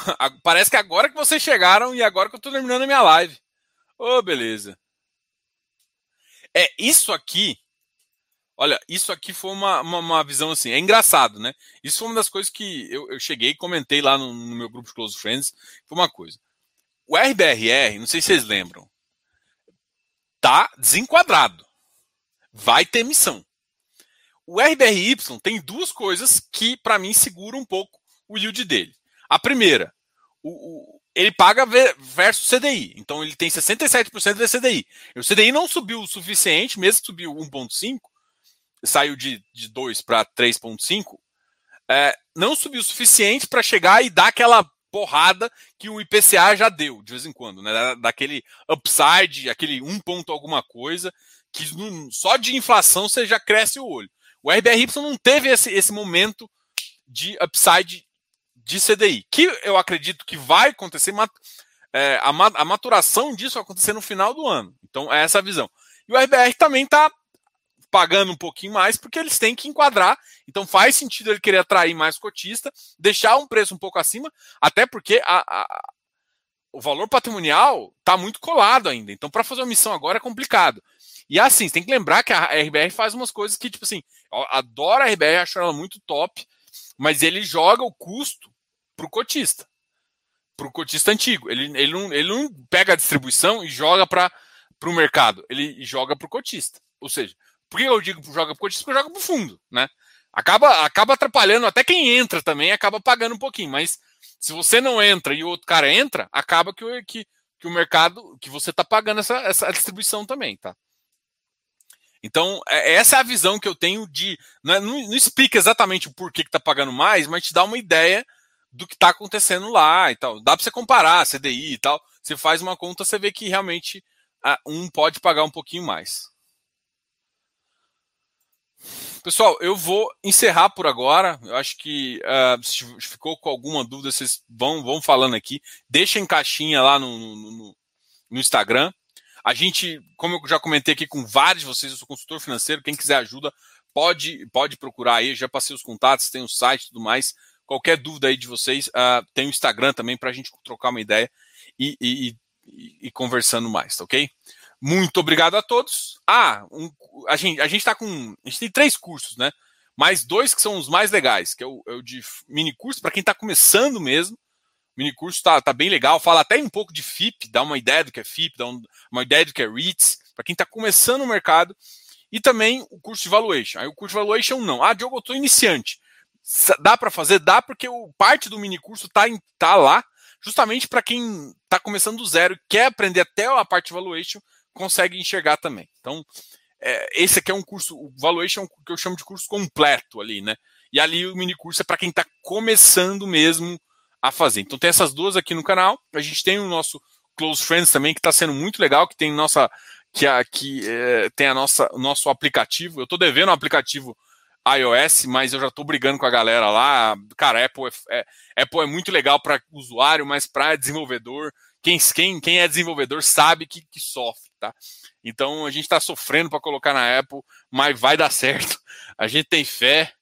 parece que agora que vocês chegaram e agora que eu estou terminando a minha live. Ô, oh, beleza. É, isso aqui. Olha, isso aqui foi uma, uma, uma, visão assim. É engraçado, né? Isso foi uma das coisas que eu, eu cheguei e comentei lá no, no, meu grupo de Close Friends. Foi uma coisa. O RBRR, não sei se vocês lembram, tá desenquadrado. Vai ter missão. O RBRY tem duas coisas que, para mim, seguram um pouco o yield dele. A primeira, o, ele paga versus CDI. Então ele tem 67% do CDI. E o CDI não subiu o suficiente, mesmo que subiu 1,5, saiu de, de 2 para 3,5, é, não subiu o suficiente para chegar e dar aquela porrada que o IPCA já deu de vez em quando, né? Daquele upside, aquele 1 ponto alguma coisa, que só de inflação você já cresce o olho. O RBRY não teve esse, esse momento de upside de CDI, que eu acredito que vai acontecer, é, a, a maturação disso vai acontecer no final do ano. Então, é essa a visão. E o RBR também está pagando um pouquinho mais, porque eles têm que enquadrar. Então faz sentido ele querer atrair mais cotista, deixar um preço um pouco acima, até porque a, a, o valor patrimonial está muito colado ainda. Então, para fazer uma missão agora é complicado. E assim, tem que lembrar que a RBR faz umas coisas que, tipo assim, adoro a RBR, acho ela muito top, mas ele joga o custo para o cotista. Para o cotista antigo. Ele, ele, não, ele não pega a distribuição e joga para o mercado. Ele joga para o cotista. Ou seja, por que eu digo joga para o cotista? Porque joga para o fundo. Né? Acaba, acaba atrapalhando, até quem entra também acaba pagando um pouquinho. Mas se você não entra e o outro cara entra, acaba que, que, que o mercado, que você está pagando essa, essa distribuição também. tá? Então, é, essa é a visão que eu tenho de. Não, é, não, não explica exatamente o porquê que está pagando mais, mas te dá uma ideia do que está acontecendo lá e tal. Dá para você comparar CDI e tal. Você faz uma conta, você vê que realmente um pode pagar um pouquinho mais. Pessoal, eu vou encerrar por agora. Eu acho que uh, se ficou com alguma dúvida, vocês vão, vão falando aqui. Deixa em caixinha lá no, no, no Instagram. A gente, como eu já comentei aqui com vários de vocês, eu sou consultor financeiro. Quem quiser ajuda, pode, pode procurar aí. Já passei os contatos, tem o site e tudo mais. Qualquer dúvida aí de vocês, uh, tem o Instagram também para a gente trocar uma ideia e, e, e, e, conversando mais, tá ok? Muito obrigado a todos. Ah, um, a gente a gente tá com a gente tem três cursos, né? Mais dois que são os mais legais, que é o, é o de mini curso para quem está começando mesmo. O mini curso tá, bem legal, fala até um pouco de FIP, dá uma ideia do que é FIP, dá um, uma ideia do que é REITs, para quem está começando o mercado. E também o curso de valuation. Aí o curso de valuation não. Ah, Diogo, eu estou iniciante. Dá para fazer? Dá, porque o, parte do mini curso está tá lá, justamente para quem está começando do zero e quer aprender até a parte de valuation, consegue enxergar também. Então, é, esse aqui é um curso, o valuation que eu chamo de curso completo ali, né? E ali o mini curso é para quem está começando mesmo a fazer. Então tem essas duas aqui no canal. A gente tem o nosso Close Friends também, que está sendo muito legal, que tem nossa. que, a, que é, tem a nossa, o nosso aplicativo. Eu estou devendo um aplicativo iOS, mas eu já estou brigando com a galera lá. Cara, Apple é, é Apple é muito legal para usuário, mas para desenvolvedor, quem, quem, quem é desenvolvedor sabe que, que sofre, tá? Então a gente está sofrendo para colocar na Apple, mas vai dar certo. A gente tem fé.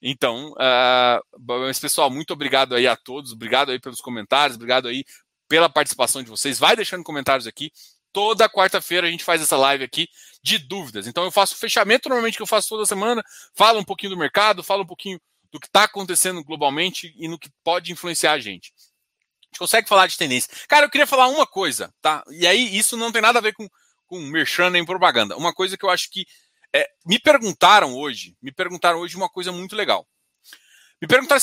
Então, uh, pessoal, muito obrigado aí a todos, obrigado aí pelos comentários, obrigado aí pela participação de vocês. Vai deixando comentários aqui. Toda quarta-feira a gente faz essa live aqui de dúvidas. Então eu faço o fechamento normalmente que eu faço toda semana, falo um pouquinho do mercado, falo um pouquinho do que está acontecendo globalmente e no que pode influenciar a gente. A gente consegue falar de tendência. Cara, eu queria falar uma coisa, tá? E aí isso não tem nada a ver com, com merchan nem propaganda. Uma coisa que eu acho que é, me perguntaram hoje, me perguntaram hoje uma coisa muito legal. Me perguntaram